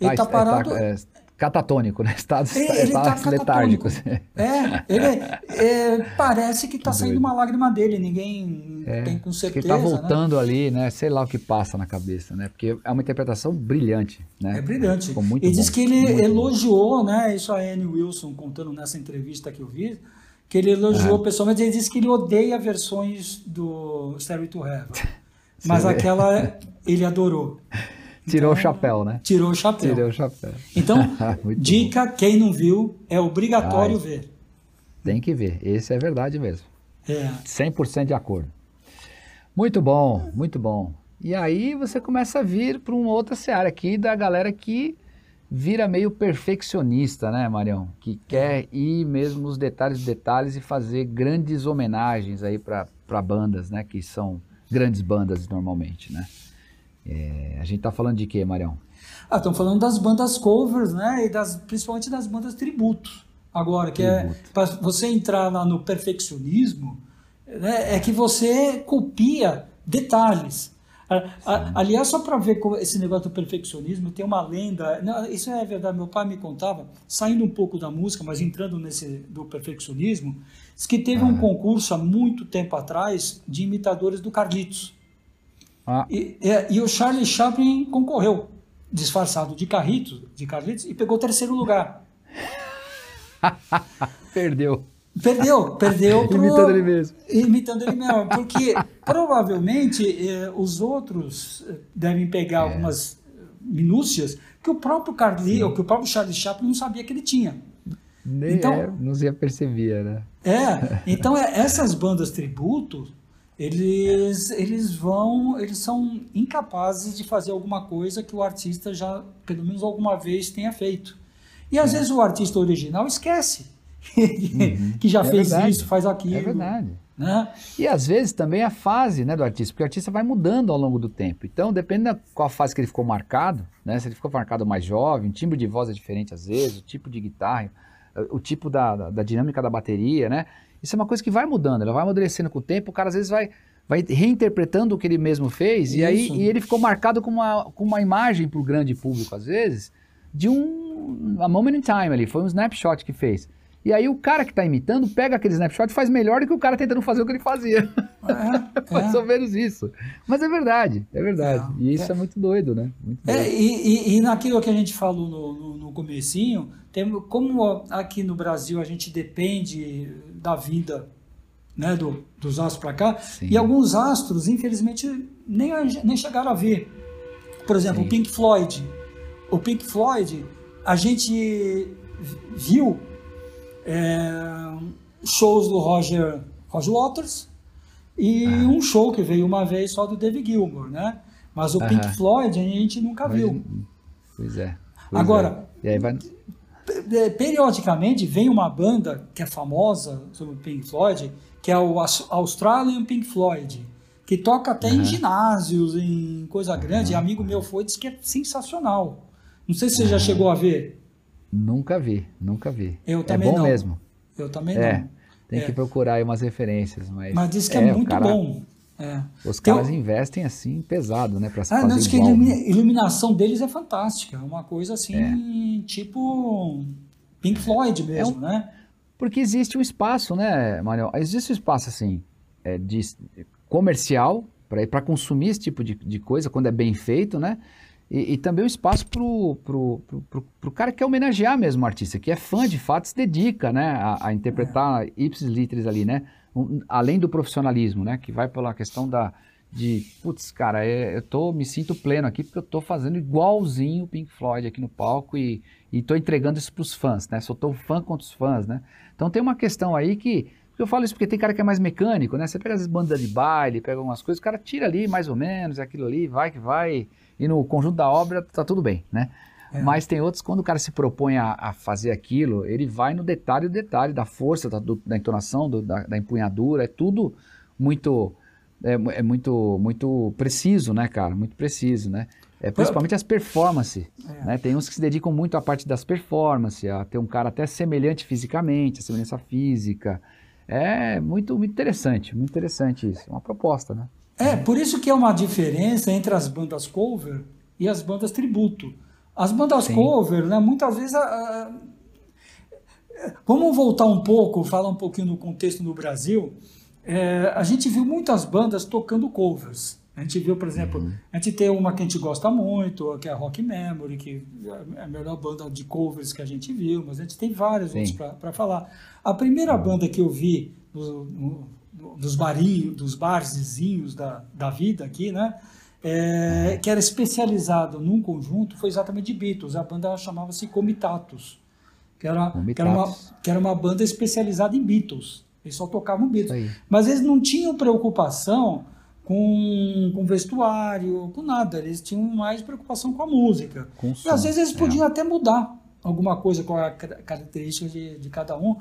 Ele Ah, tá é, parado, é, catatônico, né? Estado, Ele, ele tá catatônico. É, ele é, parece que tá saindo uma lágrima dele, ninguém É, tem com certeza. ele tá né? voltando ali, né? Sei lá o que passa na cabeça, né? Porque é uma interpretação brilhante, né? É brilhante. Ficou muito e bom, diz que ele muito bom. elogiou, né? Isso a Anne Wilson contando nessa entrevista que eu vi, que ele elogiou pessoalmente. Ele disse que ele odeia versões do Stairway to Heaven. [LAUGHS] Mas vê? aquela ele adorou. Tirou o chapéu, né? Tirou o chapéu. Tirou o chapéu. Então, [LAUGHS] dica, quem não viu, é obrigatório Ah, ver. Tem que ver. Esse é verdade mesmo. É. 100% de acordo. Muito bom, muito bom. E aí você começa a vir para uma outra seara aqui da galera que vira meio perfeccionista, né, Marião? Que quer ir mesmo nos detalhes, detalhes e fazer grandes homenagens aí para bandas, né? Que são grandes bandas normalmente, né? É, a gente tá falando de quê, Marião? Ah, estão falando das bandas covers, né? E das, principalmente das bandas tributo. Agora, que é Tributo. para você entrar lá no perfeccionismo, né, é que você copia detalhes. A- Aliás, só para ver como esse negócio do perfeccionismo, tem uma lenda. não, isso é verdade, meu pai me contava, saindo um pouco da música, mas entrando nesse do perfeccionismo, diz que teve um concurso há muito tempo atrás de imitadores do Carlitos. Ah, E, é, e o Charlie Chaplin concorreu, disfarçado de Carlitos, de Carlitos, e pegou o terceiro lugar. [LAUGHS] perdeu. Perdeu, perdeu. pro- Imitando ele mesmo. Imitando ele mesmo. Porque provavelmente eh, os outros eh, devem É. pegar algumas eh, minúcias que o próprio Carli, ou que o próprio Charlie Chaplin não sabia que ele tinha. Nem Então- é, não se apercebia, né? É, então é, essas bandas tributo, eles, eles vão, eles são incapazes de fazer alguma coisa que o artista já, pelo menos alguma vez, tenha feito. E É. às vezes o artista original esquece [LAUGHS] que já É fez verdade. isso, faz aquilo. É verdade. Né? E às vezes também a fase né, do artista, porque o artista vai mudando ao longo do tempo. Então, depende da qual fase que ele ficou marcado, né? Se ele ficou marcado mais jovem, o timbre de voz é diferente às vezes, o tipo de guitarra, eh, o tipo da, da, da dinâmica da bateria, né? Isso é uma coisa que vai mudando, ela vai amadurecendo com o tempo, o cara às vezes vai, vai reinterpretando o que ele mesmo fez, e aí Isso. e ele ficou marcado com uma, com uma imagem para o grande público, às vezes, de um a moment in time ali, foi um snapshot que fez. E aí o cara que está imitando pega aquele snapshot e faz melhor do que o cara tentando fazer o que ele fazia. É, [LAUGHS] Mais é. ou menos isso. Mas é verdade, é verdade. É, e isso é. é. muito doido, né? Muito É, doido. e, e- e naquilo que a gente falou no, no, no comecinho, tem, como aqui no Brasil a gente depende da vida né, do, dos astros para cá, Sim. e alguns astros, infelizmente, nem, nem chegaram a ver. Por exemplo, Sim. o Pink Floyd. O Pink Floyd, a gente viu é, shows do Roger, Roger Waters e Ah. um show que veio uma vez só do David Gilmour, né? Mas o Pink Aham. Floyd a gente nunca Mas- viu. Pois é. pois Agora- é. E aí vai. Pe- Periodicamente vem uma banda que é famosa sobre o Pink Floyd, que é o Aus- Australian Pink Floyd, que toca até em ginásios, em coisa grande. E amigo meu foi e disse que é sensacional. Não sei se você já chegou a ver. Nunca vi, nunca vi. Eu é também bom não. mesmo. Eu também É. não. Tem É. que procurar aí umas referências. Mas, Mas diz que é, o muito cara- bom. É. Os caras um- investem assim pesado, né? Pra se Ah, fazer não, diz que a né? iluminação deles é fantástica. É uma coisa assim, É. tipo Pink Floyd mesmo, um- né? Porque existe um espaço, né, Manuel? Existe um espaço assim é, de comercial para para consumir esse tipo de, de coisa quando é bem feito, né? E, e também um espaço pro, pro cara que quer homenagear mesmo o artista, que é fã de fato, se dedica, né, a, a interpretar ipsis literis ali, né? Um- além do profissionalismo, né? Que vai pela questão da de, putz, cara, é- eu tô me sinto pleno aqui porque eu tô fazendo igualzinho o Pink Floyd aqui no palco e e tô entregando isso pros fãs, né? Sou tão fã quanto os fãs, né? Então tem uma questão aí que eu falo isso porque tem cara que é mais mecânico, né? Você pega as bandas de baile, pega algumas coisas, o cara tira ali mais ou menos, é aquilo ali, vai que vai, e no conjunto da obra tá tudo bem, né? É. Mas tem outros, quando o cara se propõe a, a fazer aquilo, ele vai no detalhe do detalhe, da força, da, do- da entonação, do- da, da empunhadura, é tudo muito, é, é muito, muito preciso, né, cara? Muito preciso, né? É, principalmente as performances, É. né? Tem uns que se dedicam muito à parte das performances, a ter um cara até semelhante fisicamente, a semelhança física. É muito, muito interessante, muito interessante isso. É uma proposta, né? É, por isso que é uma diferença entre as bandas cover e as bandas tributo. As bandas Sim. cover, né, muitas vezes. a- a- Vamos voltar um pouco, falar um pouquinho no contexto no Brasil. É, a gente viu muitas bandas tocando covers. A gente viu, por exemplo, Uhum. a gente tem uma que a gente gosta muito, que é a Rock Memory, que é a melhor banda de covers que a gente viu, mas a gente tem várias Sim. outras para falar. A primeira banda que eu vi no- no- dos barinhos, dos barzinhos da, da vida aqui, né? é, que era especializado num conjunto, foi exatamente de Beatles. A banda chamava-se Comitatus, que era, que, era uma, Comitatus. que era uma banda especializada em Beatles. Eles só tocavam Beatles. Aí. Mas eles não tinham preocupação com, com vestuário, com nada. Eles tinham mais preocupação com a música. Com e som, às vezes eles é. podiam até mudar alguma coisa com a ca- característica de, de cada um.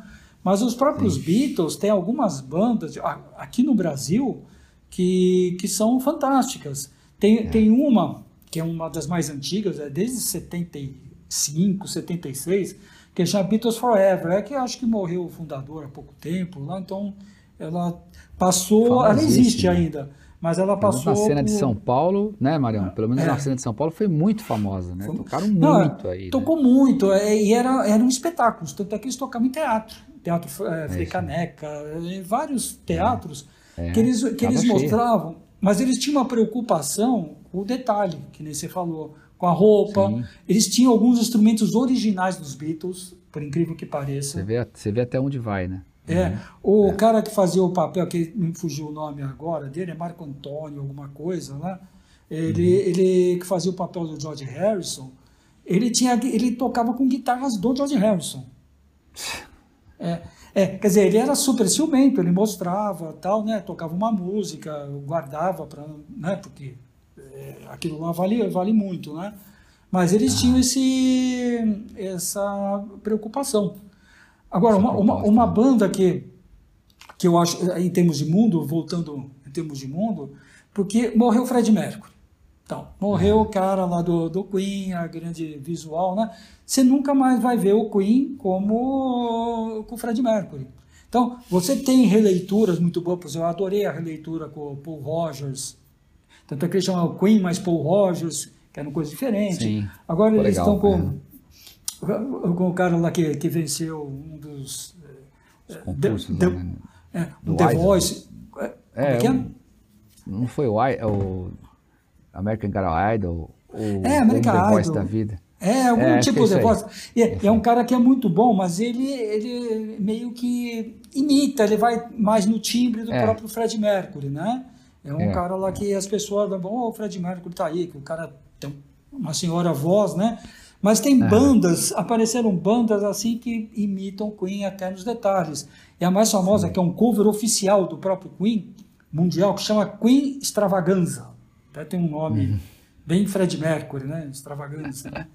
Mas os próprios Beatles têm algumas bandas aqui no Brasil que, que são fantásticas. Tem, É. tem uma, que é uma das mais antigas, é desde 75, 76, que chama Beatles Forever. É que acho que morreu o fundador há pouco tempo, lá, então ela passou, ela Famosíssima. existe ainda, mas ela passou. na cena de por- São Paulo, né, Marião? Pelo menos É. na cena de São Paulo foi muito famosa, né? Tocaram Não, muito aí. né? Tocou muito, é, e era, eram espetáculos, tanto é que eles tocavam em teatro. Teatro é, Frei Caneca, em vários teatros É, que eles, que eles mostravam, mas eles tinham uma preocupação com o detalhe, que nem você falou, com a roupa. Sim. Eles tinham alguns instrumentos originais dos Beatles, por incrível que Você pareça. vê, você vê até onde vai, né? É, o cara que fazia o papel, que me fugiu o nome agora dele, é Marco Antônio, alguma coisa, né? Ele, Uhum. ele que fazia o papel do George Harrison, ele, tinha, ele tocava com guitarras do George Harrison. É, é, quer dizer, ele era super ciumento, ele mostrava, tal, né? Tocava uma música, guardava para, né? Porque é, aquilo lá vale, vale muito, né? Mas eles tinham esse, essa preocupação. Agora, uma, uma, uma né? banda que, que eu acho, em termos de mundo, voltando em termos de mundo, porque morreu o Fred Mercury. Então, morreu o cara lá do, do Queen, a grande visual, né? Você nunca mais vai ver o Queen como com o Fred Mercury. Então, você tem releituras muito boas, eu adorei a releitura com o Paul Rogers. Tanto é que eles chamam Queen mais Paul Rogers, que era uma coisa diferente. Sim, Agora eles legal, estão com, com o cara lá que, que venceu um dos. Os concursos lá, The- né? É, o The. Voice. É, é É, é? um- Não foi o, I- o American Got Idol? O, É, American The Voice Idol. da vida. É, algum É, tipo é de voz. É, é um cara que é muito bom, mas ele, ele meio que imita, ele vai mais no timbre do É. próprio Fred Mercury, né? É um É. cara lá que as pessoas dão, oh, o Fred Mercury tá aí, que o cara tem uma senhora voz, né? Mas tem bandas, apareceram bandas assim que imitam Queen até nos detalhes. E a mais famosa, que é um cover oficial do próprio Queen, mundial, que chama Queen Extravaganza. Até tem um nome Uhum. bem Fred Mercury, né? Extravaganza. né?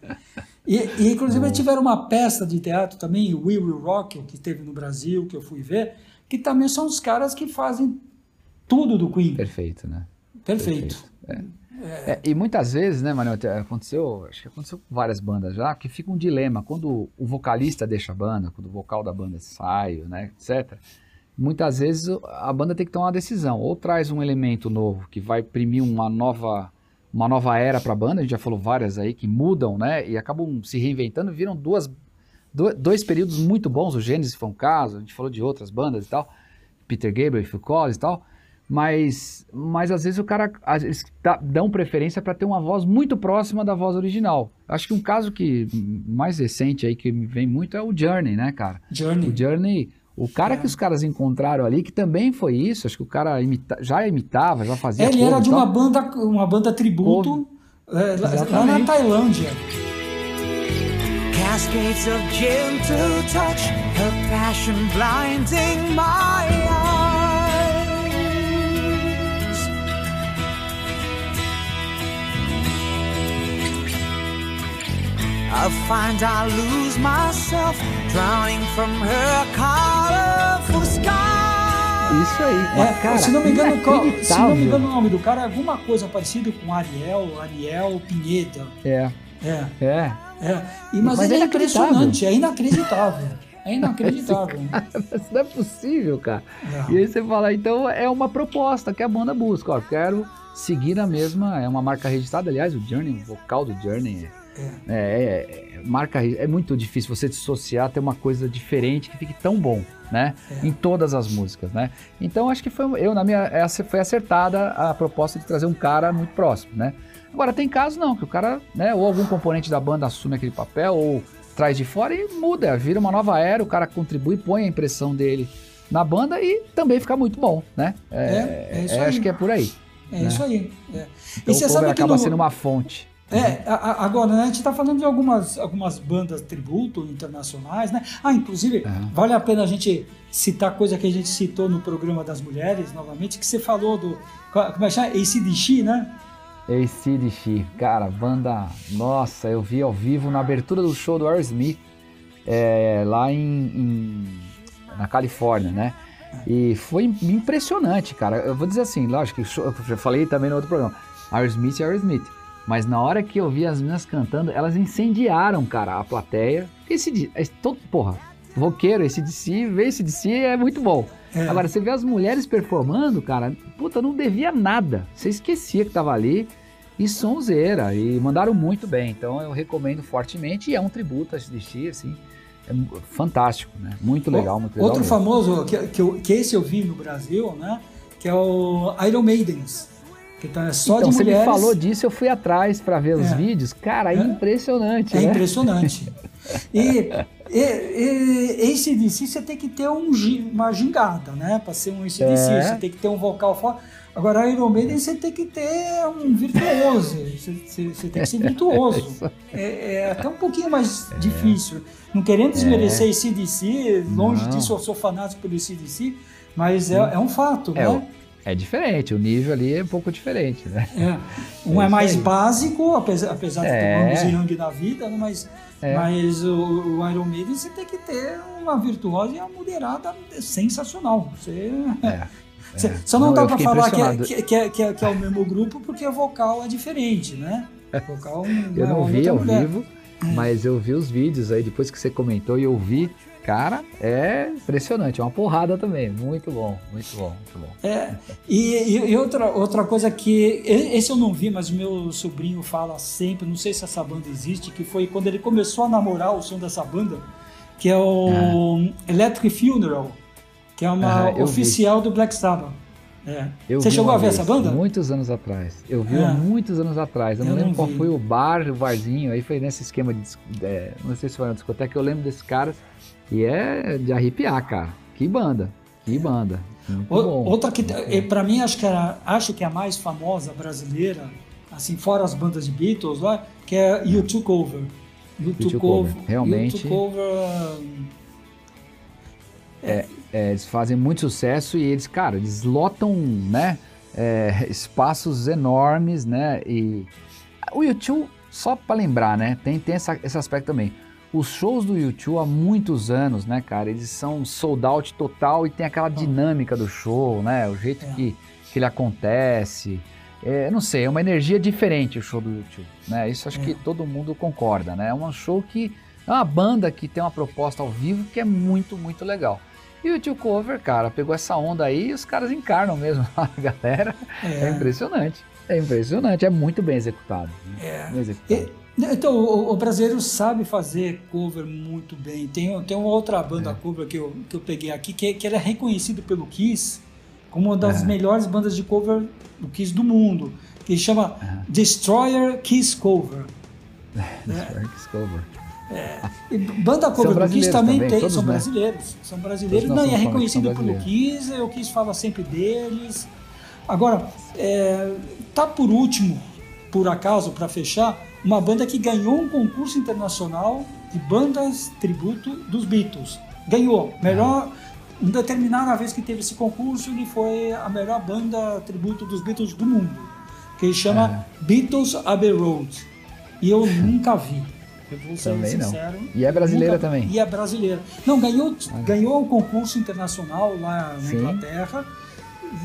E, e, inclusive, tiveram uma peça de teatro também, We Will Rock que teve no Brasil, que eu fui ver, que também são os caras que fazem tudo do Queen. Perfeito, né? Perfeito. É, e muitas vezes, né, Manuel, aconteceu, acho que aconteceu com várias bandas já, que fica um dilema. Quando o vocalista deixa a banda, quando o vocal da banda sai, né, etc., muitas vezes a banda tem que tomar uma decisão. Ou traz um elemento novo que vai imprimir uma nova, uma nova era para a banda, a gente já falou várias aí que mudam, né, e acabam se reinventando, viram duas, do- dois períodos muito bons. O Gênesis foi um caso, a gente falou de outras bandas e tal, Peter Gabriel, Phil Collins e tal. Mas, mas às vezes o cara às vezes dá- dão preferência para ter uma voz muito próxima da voz original. Acho que um caso que mais recente aí que me vem muito é o Journey, né, cara? Journey. O Journey, o cara É. que os caras encontraram ali, que também foi isso, acho que o cara imita- já imitava, já fazia Ele cover era de uma banda, uma banda tributo é, lá- na. Tailândia. Cascades of gentle touch, her passion blinding my I find I lose myself, drowning from her colorful sky. Isso aí. É, cara, se não me engano, qual- se não me engano, o nome do cara é alguma coisa parecida com Ariel, Ariel Pinheda. É, É, é. é. E, mas, Mas ele é é impressionante, é inacreditável. É inacreditável. [LAUGHS] Isso não é possível, cara. É. E aí você fala, então é uma proposta que a banda busca. Ó, quero seguir a mesma, é uma marca registrada. Aliás, o Journey, o vocal do Journey é É, é- é- marca é muito difícil você dissociar ter uma coisa diferente que fique tão bom, né? É. Em todas as músicas, né? Então acho que foi eu na minha essa foi acertada a proposta de trazer um cara muito próximo, né? Agora tem casos não que o cara, né? Ou algum componente da banda assume aquele papel ou traz de fora e muda, vira uma nova era, o cara contribui, põe a impressão dele na banda e também fica muito bom, né? É, é isso aí. acho que é por aí. É né? isso aí. é. Então e você o sabe que acaba no, sendo uma fonte. É, a- a- agora, né, a gente está falando de algumas, algumas bandas tributo internacionais, né? Ah, inclusive, Aham. vale a pena a gente citar coisa que a gente citou no programa das mulheres, novamente, que você falou do. Como é que chama? ACDC, né? ACDC, cara, banda. Nossa, eu vi ao vivo na abertura do show do Aerosmith, é, lá em, em- na Califórnia, né? E foi impressionante, cara. Eu vou dizer assim, lógico que eu já falei também no outro programa, Aerosmith é Aerosmith. Mas na hora que eu vi as meninas cantando, elas incendiaram, cara, a plateia. Esse, esse todo, porra, roqueiro, esse DC, ver esse DC é muito bom. É. Agora, você vê as mulheres performando, cara, puta, não devia nada. Você esquecia que tava ali e sonzeira. E mandaram muito bem. Então eu recomendo fortemente e é um tributo a SDC, assim. É fantástico, né? Muito legal, muito legal. Outro mesmo. famoso, que, que, que esse eu vi no Brasil, né? Que é o Iron Maidens. É só então, de você mulheres. me falou disso, eu fui atrás pra ver os É. vídeos. Cara, é, É. impressionante, É né? impressionante. [LAUGHS] E, e, e ACDC você tem que ter um, uma gingada, né? Para ser um ACDC, É. você tem que ter um vocal forte. Agora, Iron Maiden você tem que ter um virtuoso, você, você- você tem que ser virtuoso. [LAUGHS] É, é até um pouquinho mais difícil. Não querendo desmerecer ACDC, longe Não. disso eu sou fanático pelo ACDC, mas é, é um fato, É, né? É diferente, o nível ali é um pouco diferente, né? É. [LAUGHS] Um é, isso mais básico, apesar, apesar de É. tomar um zirangue da vida, né? mas, É. mas o, o Iron Maiden você tem que ter uma virtuosa e uma mulherada sensacional. Você, É. [LAUGHS] você- é. Só não, Não, dá fiquei falar que é, que, que é, que, é, que é o mesmo grupo porque o vocal é diferente, né? O [LAUGHS] vocal Eu é não vi ao mulher. vivo, mas eu vi os vídeos aí depois que você comentou e eu vi. Cara, é impressionante, é uma porrada também. Muito bom, muito bom, muito bom. É, e, e- outra, outra coisa que. Esse eu não vi, mas meu sobrinho fala sempre, não sei se essa banda existe, que foi quando ele começou a namorar o som dessa banda, que é o Electric Funeral, que é uma Ah, eu vi. oficial do Black Sabbath. É. Eu Você chegou a ver vez, essa banda? Muitos anos atrás. Eu vi É. muitos anos atrás. Eu não Eu lembro não qual vi. foi o bar, o barzinho. Aí foi nesse esquema de. é, não sei se foi na discoteca. Eu lembro desses caras. E é de arrepiar, cara. Que banda. Que banda. Muito O- bom. Outra que, eh, pra mim, acho que, era, acho que é a mais famosa brasileira, assim, fora as bandas de Beatles lá, que é U2 Cover. U2 U2 Cover. Cover, realmente. U2 Cover. É, eles fazem muito sucesso e eles, cara, eles lotam, né? é, espaços enormes, né? E o YouTube, só pra lembrar, né? Tem, tem essa- esse aspecto também. Os shows do YouTube há muitos anos, né, cara? Eles são sold out total e tem aquela dinâmica do show, né? O jeito É. que, que ele acontece. É, não sei, é uma energia diferente o show do YouTube, né? Isso acho É. que todo mundo concorda, né? É um show que é uma banda que tem uma proposta ao vivo que é muito, muito legal. E o Tio Cover, cara, pegou essa onda aí e os caras encarnam mesmo [LAUGHS] a galera. É, É. impressionante. É impressionante, é muito bem executado. É. Bem executado. E- Então, o, o brasileiro sabe fazer cover muito bem. Tem, tem uma outra banda É. cover que eu, que eu peguei aqui, que, que ela é reconhecida pelo Kiss como uma das É. melhores bandas de cover do Kiss do mundo, que chama Destroyer Kiss Cover. Frank Cover. E banda cover do Kiss também, também, tem, todos, são né? brasileiros. São brasileiros, Todos não, e é reconhecido pelo Kiss, o Kiss fala sempre deles. Agora, é, tá por último, por acaso, para fechar, uma banda que ganhou um concurso internacional de bandas tributo dos Beatles. Ganhou. Melhor. Em determinada vez que teve esse concurso, ele foi a melhor banda tributo dos Beatles do mundo. Que ele chama Beatles Abbey Road. E eu nunca vi. Eu vou ser Também não. E é brasileira nunca também. E é brasileira. Não, ganhou, ganhou um concurso internacional lá na Sim. Inglaterra.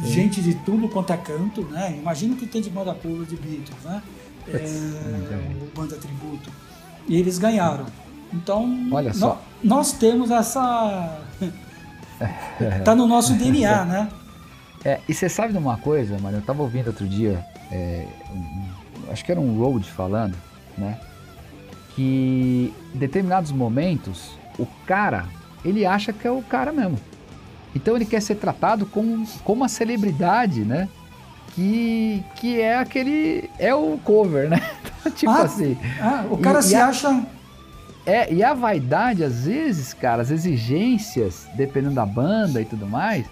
Gente de tudo quanto é canto, né? Imagina o que tem de banda cover de Beatles, né? É, o banda tributo. E eles ganharam. Então, Olha só. nós temos essa. [LAUGHS] tá no nosso DNA, né? É, e você sabe de uma coisa, mano? Eu tava ouvindo outro dia, é, um- acho que era um Road falando, né? que em determinados momentos o cara, ele acha que é o cara mesmo. Então ele quer ser tratado como, como uma celebridade, né? Que, que é aquele. É o cover, né? [LAUGHS] tipo Ah, assim. Ah, o cara E- se e a- acha. É, e a vaidade, às vezes, cara, as exigências, dependendo da banda e tudo mais,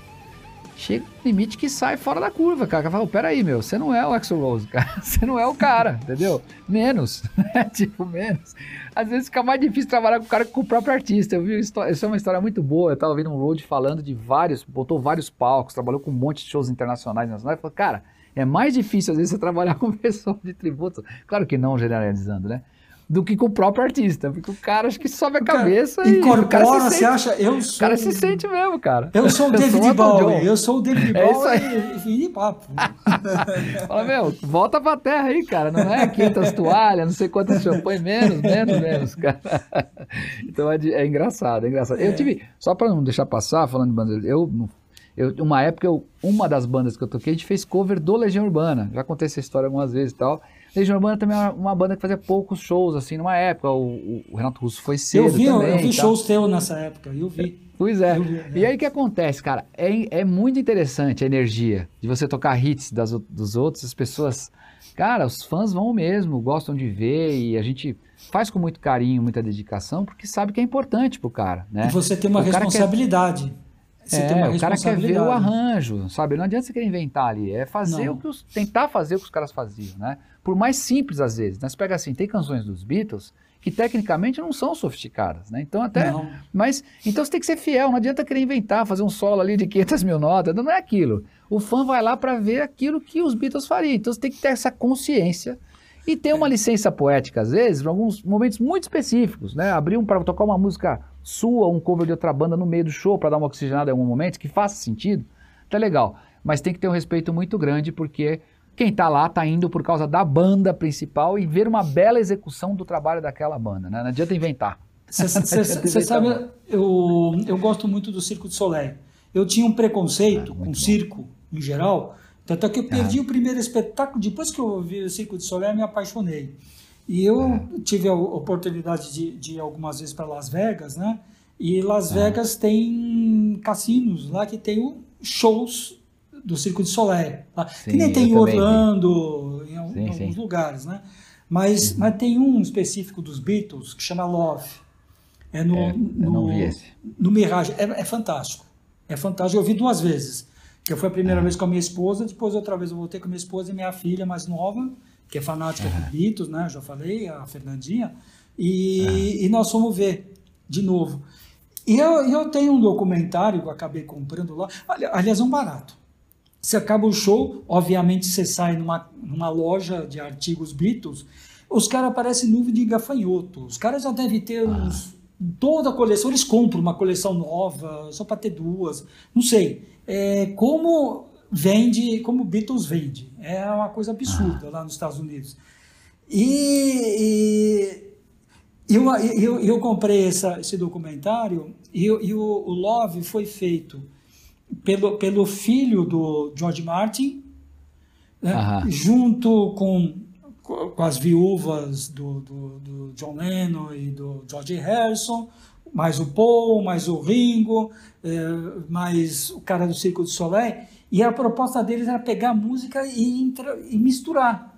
chega um limite que sai fora da curva, cara. O cara fala, peraí, meu, você não é o Axl Rose, [LAUGHS] cara. Você não é o cara, entendeu? Menos, [LAUGHS] né? Tipo, menos. Às vezes fica mais difícil trabalhar com o cara que com o próprio artista. Eu vi histó- essa é uma história muito boa. Eu tava ouvindo um road falando de vários, botou vários palcos, trabalhou com um monte de shows internacionais nacionais. Falou, cara, é mais difícil às vezes você trabalhar [LAUGHS] com pessoa de tributo. Claro que não generalizando, né? Do que com o próprio artista, porque o cara acho que sobe a o cara cabeça e o incorpora, cara se sente, acha. Eu o sou. cara se sente mesmo, cara. Eu sou [LAUGHS] o David Bowie, eu sou o David É isso Bowie aí. e de papo. [LAUGHS] Fala, meu, volta pra terra aí, cara. Não é 500 toalhas, não sei quantas champanhe, menos, menos, menos, cara. Então é, de- é engraçado, é engraçado. Eu tive, só pra não deixar passar, falando de bandas, eu, eu, uma época, eu, uma das bandas que eu toquei, a gente fez cover do Legião Urbana. Já contei essa história algumas vezes e tal. Legião Urbana também é uma, banda que fazia poucos shows, assim, numa época. O, o- Renato Russo foi cedo Eu vi, eu, também eu vi shows teus nessa época, eu vi. Pois é. Vi, é. E aí o que acontece, cara? É, é muito interessante a energia de você tocar hits das, dos outros, as pessoas. Cara, os fãs vão mesmo, gostam de ver e a gente faz com muito carinho, muita dedicação, porque sabe que é importante pro cara, né? E você tem uma O responsabilidade. Você é, tem uma o cara quer ver o arranjo, sabe? Não adianta você querer inventar ali, é fazer Não. o que os, tentar fazer o que os caras faziam, né? Por mais simples às vezes, né? Você pega assim, tem canções dos Beatles que tecnicamente não são sofisticadas, né? Então até Não. mas, então você tem que ser fiel, não adianta querer inventar, fazer um solo ali de 500 mil notas, não é aquilo. O fã vai lá para ver aquilo que os Beatles fariam, então você tem que ter essa consciência e ter uma licença poética, às vezes, para alguns momentos muito específicos, né? Abrir um para tocar uma música sua, um cover de outra banda no meio do show, para dar uma oxigenada em algum momento, que faça sentido, tá legal. Mas tem que ter um respeito muito grande, porque quem tá lá tá indo por causa da banda principal e ver uma bela execução do trabalho daquela banda, né? Não adianta inventar. Você [LAUGHS] sabe, eu, eu gosto muito do Circo de Soleil. Eu tinha um preconceito com o circo, em geral, tanto é que eu perdi o primeiro espetáculo. Depois que eu vi o Circo de Soleil, eu me apaixonei. E eu tive a oportunidade de, de ir algumas vezes para Las Vegas, né? E Las Vegas tem cassinos lá que tem shows do Circo de Soleil. Lá. que Sim, nem tem em também vi. Orlando, em, Sim, alguns sim. lugares, né? Mas, mas tem um específico dos Beatles que chama Love. É no, É, no, no Mirage. É, é fantástico. É fantástico. Eu vi duas vezes. Que foi a primeira vez com a minha esposa, depois outra vez eu voltei com a minha esposa e minha filha mais nova, que é fanática de Beatles, né? Já falei, a Fernandinha. E, e nós fomos ver de novo. E eu, eu tenho um documentário que eu acabei comprando lá. Ali- Aliás, é um barato. Você acaba o show, obviamente você sai numa, numa loja de artigos Beatles, os caras parecem nuvem de gafanhoto. Os caras já devem ter uns, toda a coleção, eles compram uma coleção nova, só para ter duas, não sei. É, como vende, como Beatles vende. É uma coisa absurda lá nos Estados Unidos. E, e eu, eu, eu comprei essa, esse documentário e, o- e o, o Love foi feito pelo, pelo filho do George Martin, né, junto com, com as viúvas do, do, do John Lennon e do George Harrison, mais o Paul, mais o Ringo, eh, mais o cara do Circo do Soleil. E a proposta deles era pegar a música e, entra- e misturar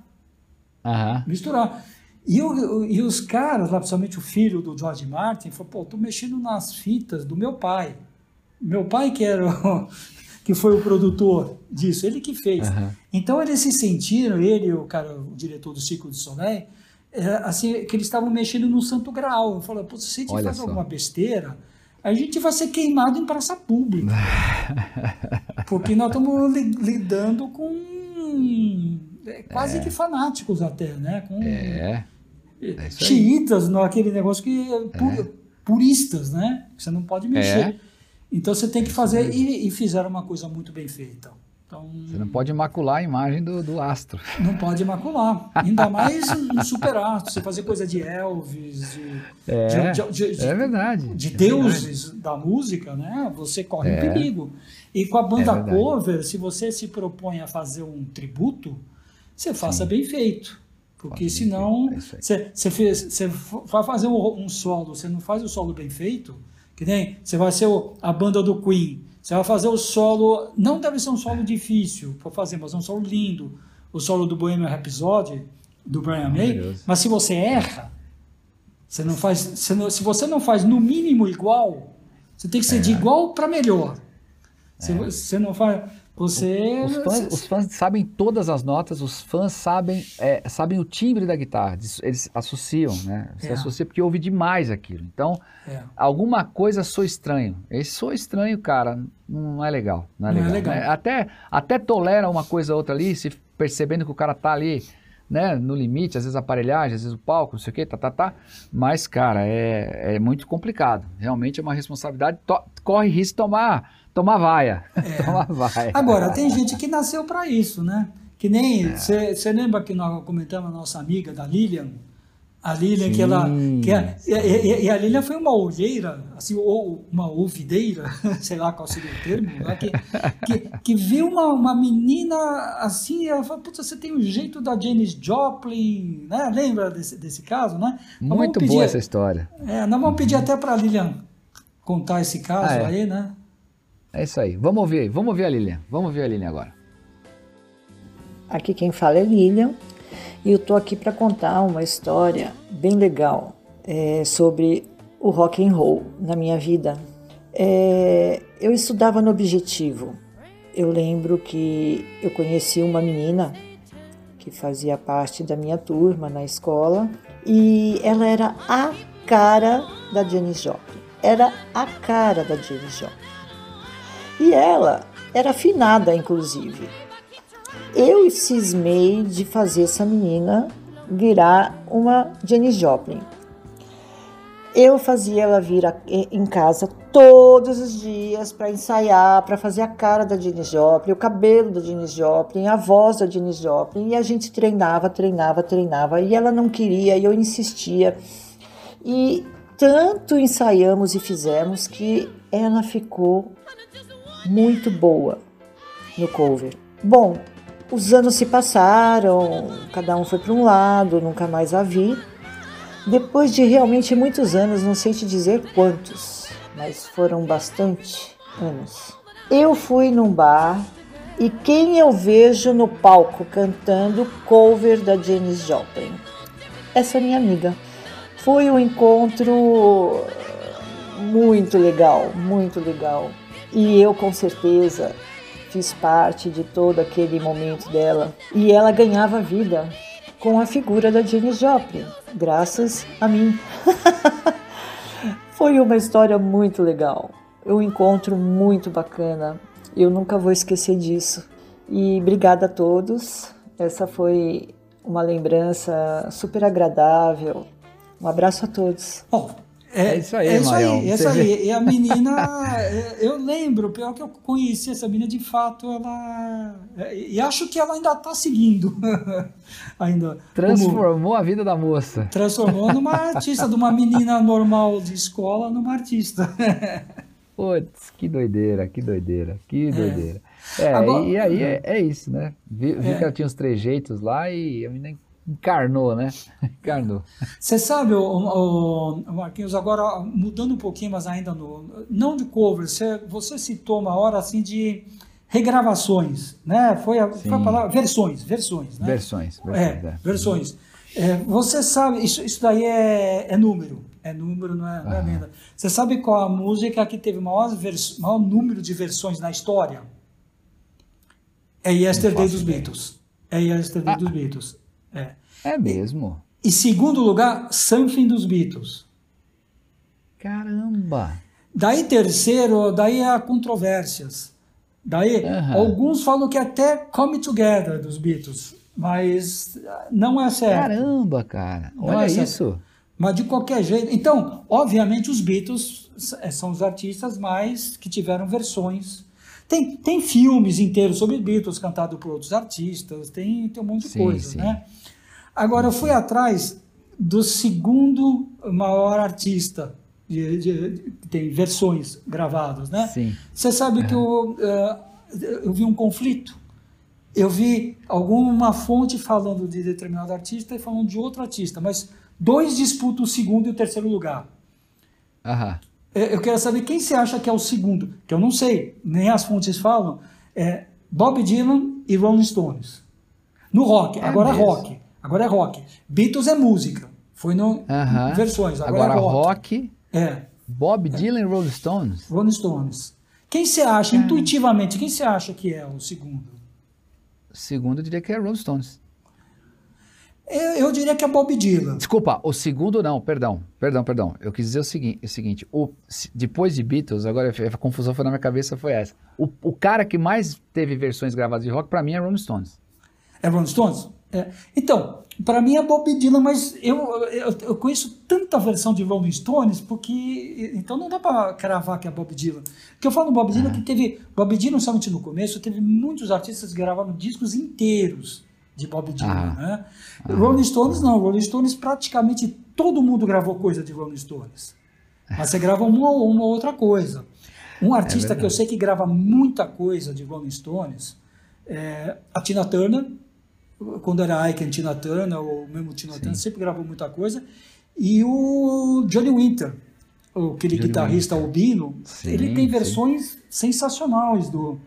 Aham. misturar. E, e os caras, lá, principalmente o filho do George Martin, falou, pô, tô mexendo nas fitas do meu pai. Meu pai que era o, que foi o produtor disso, ele que fez. Aham. Então eles se sentiram, ele e o cara, o diretor do Ciclo de Soleil, é, assim, que eles estavam mexendo no santo grau. Pô, se a gente Olha faz só. alguma besteira, a gente vai ser queimado em praça pública. [LAUGHS] Porque nós estamos li- lidando com é, quase que fanáticos até, né? Com É. É xiitas, negócio que é pu- puristas, né? Que você não pode mexer. É. Então você tem que fazer e, e fizeram uma coisa muito bem feita. Então Você não pode macular a imagem do, do astro. [LAUGHS] não pode macular. Ainda mais um super astro, você fazer coisa de Elvis, de, É, de- de- de- é verdade. de é deuses da música, né? Você corre É. um perigo. E com a banda É verdade. cover, se você se propõe a fazer um tributo, você faça Sim. bem feito. Porque Posso senão, é você vai fazer um, um solo, você não faz o solo bem feito, que nem você vai ser a banda do Queen, você vai fazer o solo, não deve ser um solo difícil para fazer, mas é um solo lindo, o solo do Bohemian Rhapsody, do Brian May, mas se você erra, você não faz, você não- se você não faz no mínimo igual, você tem que ser de igual para melhor. Se você não faz, você Os fãs, os fãs sabem todas as notas, os fãs sabem, é, sabem o timbre da guitarra, eles associam, né? Você É. associa porque ouve demais aquilo. Então, É. alguma coisa sou estranho. Esse sou estranho, cara, não é legal. Não é Não é legal. legal. né? Até, até tolera uma coisa ou outra ali, se percebendo que o cara tá ali, né, no limite, às vezes a aparelhagem, às vezes o palco, não sei o que, tá, tá, tá. Mas, cara, é, é muito complicado. Realmente é uma responsabilidade. Corre risco de tomar, tomar vaia. tomar vaia. É. [LAUGHS] Agora, tem gente que nasceu para isso, né? Que nem. Você lembra que nós comentamos a nossa amiga da Lilian? A Lilian, que ela. Sim, Que a- e, e- a Lilian foi uma olheira, assim, ou uma ouvideira, [LAUGHS] sei lá qual seria o termo, né? que, que, que viu uma, uma menina assim, ela falou: Putz, você tem o jeito da Janis Joplin, né? Lembra desse, desse caso, né? Nós Muito pedir- boa essa história. É, nós vamos pedir até para a Lilian contar esse caso Ah, é. aí, né? É isso aí. Vamos ouvir. Vamos ouvir a Lilian. Vamos ouvir a Lilian agora. Aqui quem fala é Lilian e eu tô aqui para contar uma história bem legal é, sobre o rock and roll na minha vida. É, eu estudava no Objetivo. Eu lembro que eu conheci uma menina que fazia parte da minha turma na escola e ela era a cara da Janis Joplin. Era a cara da Janis Joplin. E ela era afinada, inclusive eu cismei de fazer essa menina virar uma Janis Joplin. Eu fazia ela vir a- em casa todos os dias para ensaiar, para fazer a cara da Janis Joplin, o cabelo da Janis Joplin, a voz da Janis Joplin, e a gente treinava, treinava, treinava, e ela não queria, e eu insistia. E tanto ensaiamos e fizemos que ela ficou muito boa no cover. Bom, os anos se passaram, cada um foi para um lado, nunca mais a vi. Depois de realmente muitos anos, não sei te dizer quantos, mas foram bastante anos. Eu fui num bar e quem eu vejo no palco cantando cover da Janis Joplin? Essa minha amiga. Foi um encontro muito legal, muito legal. E eu com certeza fiz parte de todo aquele momento dela. E ela ganhava vida com a figura da Janis Joplin, graças a mim. [LAUGHS] Foi uma história muito legal, um encontro muito bacana. Eu nunca vou esquecer disso. E obrigada a todos. Essa foi uma lembrança super agradável. Um abraço a todos. Bom, é, É isso aí, é isso aí, é isso Você vê. aí. E a menina, [LAUGHS] é, eu lembro, pior que eu conheci essa menina, de fato, ela. é, E acho que ela ainda está seguindo. [LAUGHS] ainda. como- Transformou a vida da moça. transformou numa [LAUGHS] artista, de uma menina normal de escola, numa artista. Putz, que doideira, que doideira, que doideira. É, Agora- e, aí é, é isso, né? Vi, vi É. que ela tinha os trejeitos lá e a menina encarnou, né? [LAUGHS] Encarnou. Você sabe, o, o- o Marquinhos, agora mudando um pouquinho, mas ainda no. Não de cover, você, você citou uma hora assim de regravações, né? Foi a, foi a palavra. Versões, versões, né? Versões, versões, É, é. versões. É, você sabe, isso, isso daí é, é número. É número, não é, não é lenda. Você sabe qual a música que teve maior, vers, maior número de versões na história? É Yesterday dos. Beatles. É Yesterday dos Beatles. É. É mesmo. E segundo lugar, Something dos Beatles. Caramba! Daí terceiro, daí há controvérsias. Daí alguns falam que até Come Together dos Beatles, mas não é certo. Caramba, cara! Não Olha é isso! Mas de qualquer jeito. Então, obviamente, os Beatles eh, são os artistas mais que tiveram versões. Tem, tem filmes inteiros sobre Beatles cantados por outros artistas, tem, tem um monte de Sim, coisa, sim. né? Agora, eu fui atrás do segundo maior artista de- de- de- tem versões gravadas, né? Sim. Você sabe que eu, eh, eu vi um conflito eu vi alguma fonte falando de determinado artista e falando de outro artista, mas dois disputam o segundo e o terceiro lugar. Aham. É, Eu quero saber quem você acha que é o segundo, que eu não sei, nem as fontes falam. É Bob Dylan e Rolling Stones. No rock, agora mesmo? é rock. Agora é rock. Beatles é música. Foi no Aham. versões, agora, Agora é rock. rock, É, Bob Dylan e Rolling Stones. Rolling Stones. Quem você acha, intuitivamente, quem você acha que é o segundo? Segundo, eu diria que é Rolling Stones. Eu, eu diria que é Bob Dylan. Desculpa, o segundo não, perdão, perdão, perdão. Eu quis dizer o seguinte, o seguinte o, depois de Beatles, agora a confusão foi na minha cabeça, foi essa. O, o cara que mais teve versões gravadas de rock, pra mim, é Rolling Stones. É Rolling Stones? É. Então, para mim é Bob Dylan, mas eu, eu, eu conheço tanta versão de Rolling Stones, porque. Então não dá para cravar que é Bob Dylan. Porque eu falo Bob Dylan que teve. Bob Dylan, somente no começo, teve muitos artistas que gravaram discos inteiros de Bob Dylan. Ah. Né? Rolling Stones não, Rolling Stones praticamente todo mundo gravou coisa de Rolling Stones. Mas você grava uma ou uma outra coisa. Um artista que eu sei que grava muita coisa de Rolling Stones é a Tina Turner, quando era Ike and Tina Turner, ou mesmo Tina Turner, sempre gravou muita coisa. E o Johnny Winter, aquele Johnny guitarrista albino, Sim, ele tem sim. versões sensacionais do,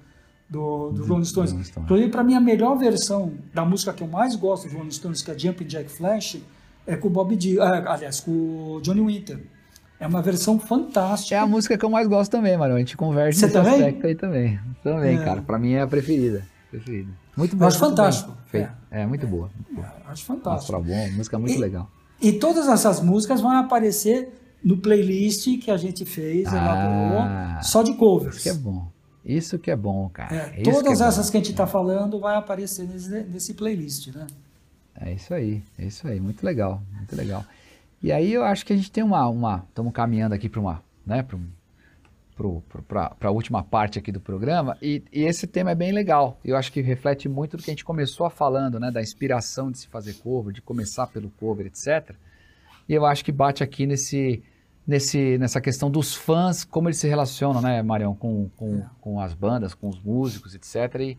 do, do Rolling Stones. Inclusive, para mim, a melhor versão da música que eu mais gosto do Rolling Stones, que é Jumping Jack Flash, é com o Bob Dylan, ah, aliás, com o Johnny Winter. É uma versão fantástica. É a música que eu mais gosto também, Mário. A gente conversa Você nesse também? aspecto aí também. Também, É. cara. Pra mim é a preferida. Preferida. Muito Eu bem. acho muito fantástico. bem feito. É. muito boa. Muito boa. Acho fantástico. Mostra bom, música muito E- legal. E todas essas músicas vão aparecer no playlist que a gente fez, Ah. elaborou, só de covers. Isso que é bom. Isso que é bom, cara. É, Isso todas é essas bom. que a gente está falando vai aparecer nesse, nesse playlist, né? É isso aí, é isso aí, muito legal, muito legal. E aí eu acho que a gente tem uma, uma estamos caminhando aqui para uma, né, para a última parte aqui do programa, e, e esse tema é bem legal. Eu acho que reflete muito do que a gente começou a falando, né, da inspiração de se fazer cover, de começar pelo cover, etc. E eu acho que bate aqui nesse, nesse, nessa questão dos fãs, como eles se relacionam, né, Marião, com, com, com as bandas, com os músicos, etc. E,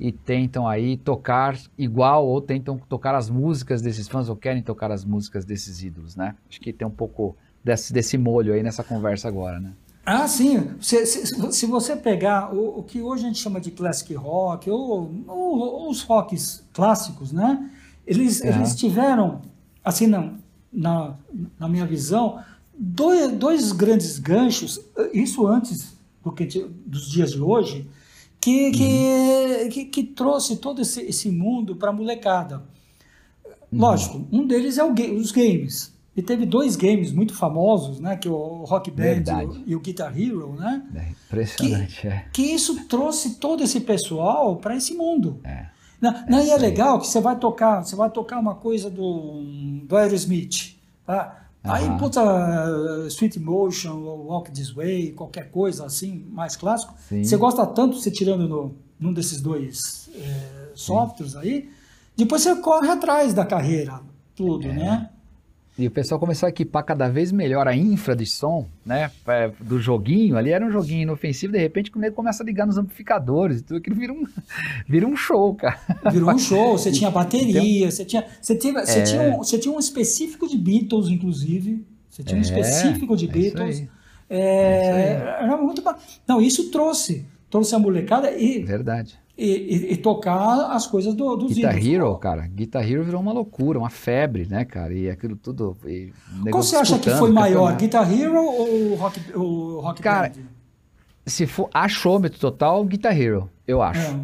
e tentam aí tocar igual ou tentam tocar as músicas desses fãs ou querem tocar as músicas desses ídolos, né? Acho que tem um pouco desse, desse molho aí nessa conversa agora, né? Ah, sim. Se, se, se você pegar o, o que hoje a gente chama de classic rock, ou, ou- ou os rocks clássicos, né? Eles, É. eles tiveram, assim, na, na, na minha visão, dois, dois grandes ganchos, isso antes do que, dos dias de hoje, que, que, que, que trouxe todo esse, esse mundo para a molecada. Lógico, um deles é o os games. E teve dois games muito famosos, né? Que é o Rock Band Verdade. e o Guitar Hero, né? É impressionante, é. Que isso trouxe todo esse pessoal para esse mundo. É. Não, não, e é legal que você vai tocar, você vai tocar uma coisa do, do Aerosmith. Tá? Aí, Aham. puta, Sweet Motion, ou Walk This Way, qualquer coisa assim, mais clássico. Sim. Você gosta tanto, você tirando no, num desses dois eh, softwares aí, depois você corre atrás da carreira, tudo, É. né? E o pessoal começou a equipar cada vez melhor a infra de som, né? é, Do joguinho, ali era um joguinho inofensivo, de repente o nego começa a ligar nos amplificadores, e tudo aquilo vira um, [LAUGHS] vira um show, cara. Virou um show, você [LAUGHS] tinha bateria, você tinha, você tinha, você É. tinha, um, você tinha um específico de Beatles, inclusive. Você tinha um É, específico de é Beatles. aí. É, era muito ba- Não, isso trouxe. Trouxe a molecada e, Verdade. E, e- e tocar as coisas do, dos Guitar ídolos. Hero, cara, Guitar Hero virou uma loucura, uma febre, né, cara? E aquilo tudo. e Qual você acha que foi maior, campeonato. Guitar Hero ou Rock, o rock Cara, Band? Se for achômetro total, Guitar Hero, eu acho. É.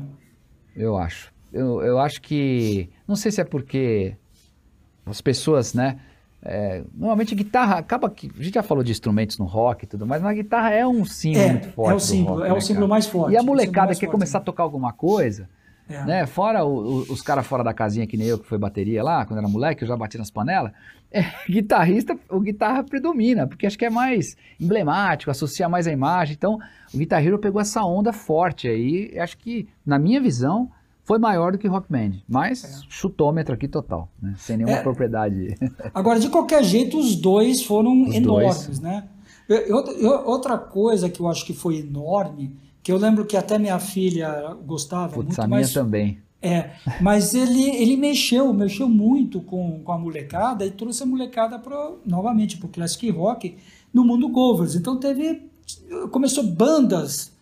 Eu acho. Eu, eu acho que. Não sei se é porque as pessoas, né? É, normalmente guitarra acaba que. A gente já falou de instrumentos no rock e tudo mas a guitarra é um símbolo É, muito forte. é o símbolo, rock, é o né, símbolo cara? mais forte. E a o símbolo molecada quer forte. começar a tocar alguma coisa, É. né? Fora o- o- os caras fora da casinha que nem eu, que foi bateria lá, quando era moleque, eu já bati nas panelas. É, [LAUGHS] guitarrista, o guitarra predomina, porque acho que é mais emblemático, associa mais a imagem. Então, o Guitar Hero pegou essa onda forte aí. Acho que, na minha visão, foi maior do que Rock Band. Mas chutômetro aqui total, né? Sem nenhuma É. propriedade. [LAUGHS] Agora, de qualquer jeito, os dois foram Os enormes, dois. né? Eu- eu- outra coisa que eu acho que foi enorme, que eu lembro que até minha filha gostava Putz, muito, a minha mas também. É, mas ele, ele mexeu, mexeu muito com, com a molecada e trouxe a molecada pro, novamente para o classic rock no mundo covers. Então teve, começou bandas,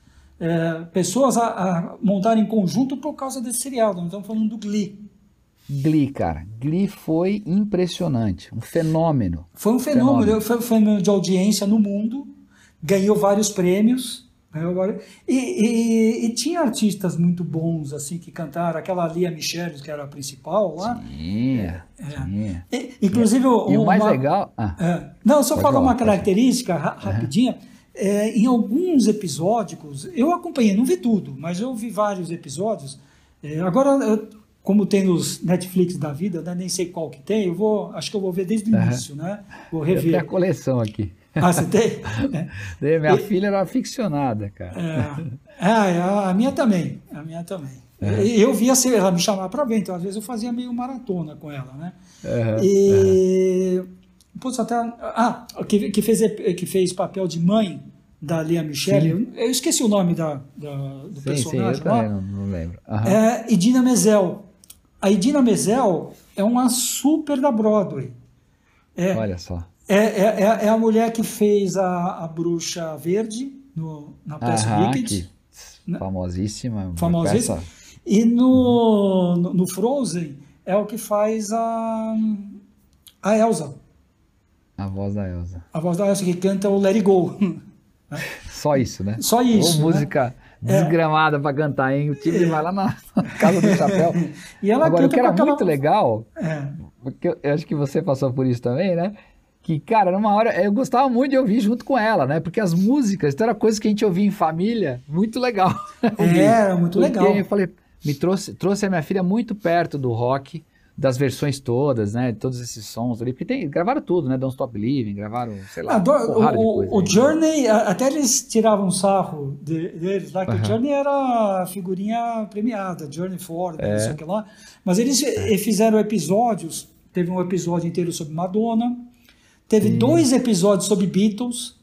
é, pessoas a, a montar em conjunto por causa desse seriado. Nós estamos falando do Glee. Glee, cara. Glee foi impressionante. Um fenômeno. Foi um fenômeno, Fenômeno. foi um fenômeno de audiência no mundo, ganhou vários prêmios. ganhou vários- E, e- e tinha artistas muito bons assim que cantaram, aquela Lia Michels, que era a principal lá. Tinha, tinha. E- inclusive, E o mais uma- legal. Ah, É. Não, só falar uma característica ra- rapidinha. É, em alguns episódios, eu acompanhei, não vi tudo, mas eu vi vários episódios. É, agora, eu- como tem nos Netflix da vida, né, nem sei qual que tem, eu vou, acho que eu vou ver desde o início, né? Vou eu tenho a rever. coleção aqui. Ah, você tem? [LAUGHS] É. Minha filha era aficionada, cara. É, é, a minha também, a minha também. Eu via ela me chamar para ver, então às vezes eu fazia meio maratona com ela, né? E putz, até ah, que, que fez que fez papel de mãe da Lia Michele, eu, eu esqueci o nome da, da- do Sim, sim, eu personagem lá. também não, não lembro. Aham. É Idina Menzel. A Idina Menzel é uma super da Broadway. É, Olha só. é, é, é- é a mulher que fez a, a Bruxa Verde no, na peça Aham, Wicked. que famosíssima. uma famosíssima. peça- E no, no, no Frozen é o que faz a, a Elsa. A voz da Elsa. A voz da Elsa que canta o Let It Go. [LAUGHS] Só isso, né? Só isso, Ou né? música desgramada pra cantar, hein? O time vai lá na [LAUGHS] casa do chapéu. E ela Agora, o que era aquela- muito legal, É. porque eu, acho que você passou por isso também, né? Que, cara, numa hora eu gostava muito de ouvir junto com ela, né? Porque as músicas, então era coisa que a gente ouvia em família, muito legal. ouvir. Era muito legal. Eu falei, me trouxe, trouxe a minha filha muito perto do rock, das versões todas, né? De todos esses sons ali. Porque tem, gravaram tudo, né? Don't Stop Living, gravaram, sei lá, Ah, do- o, coisa o aí. Journey, a- até eles tiravam sarro de- deles lá, que o Aham. Journey era figurinha premiada, Journey Ford, É. não sei o que lá. Mas eles eh, fizeram episódios, teve um episódio inteiro sobre Madonna, teve dois episódios sobre Beatles,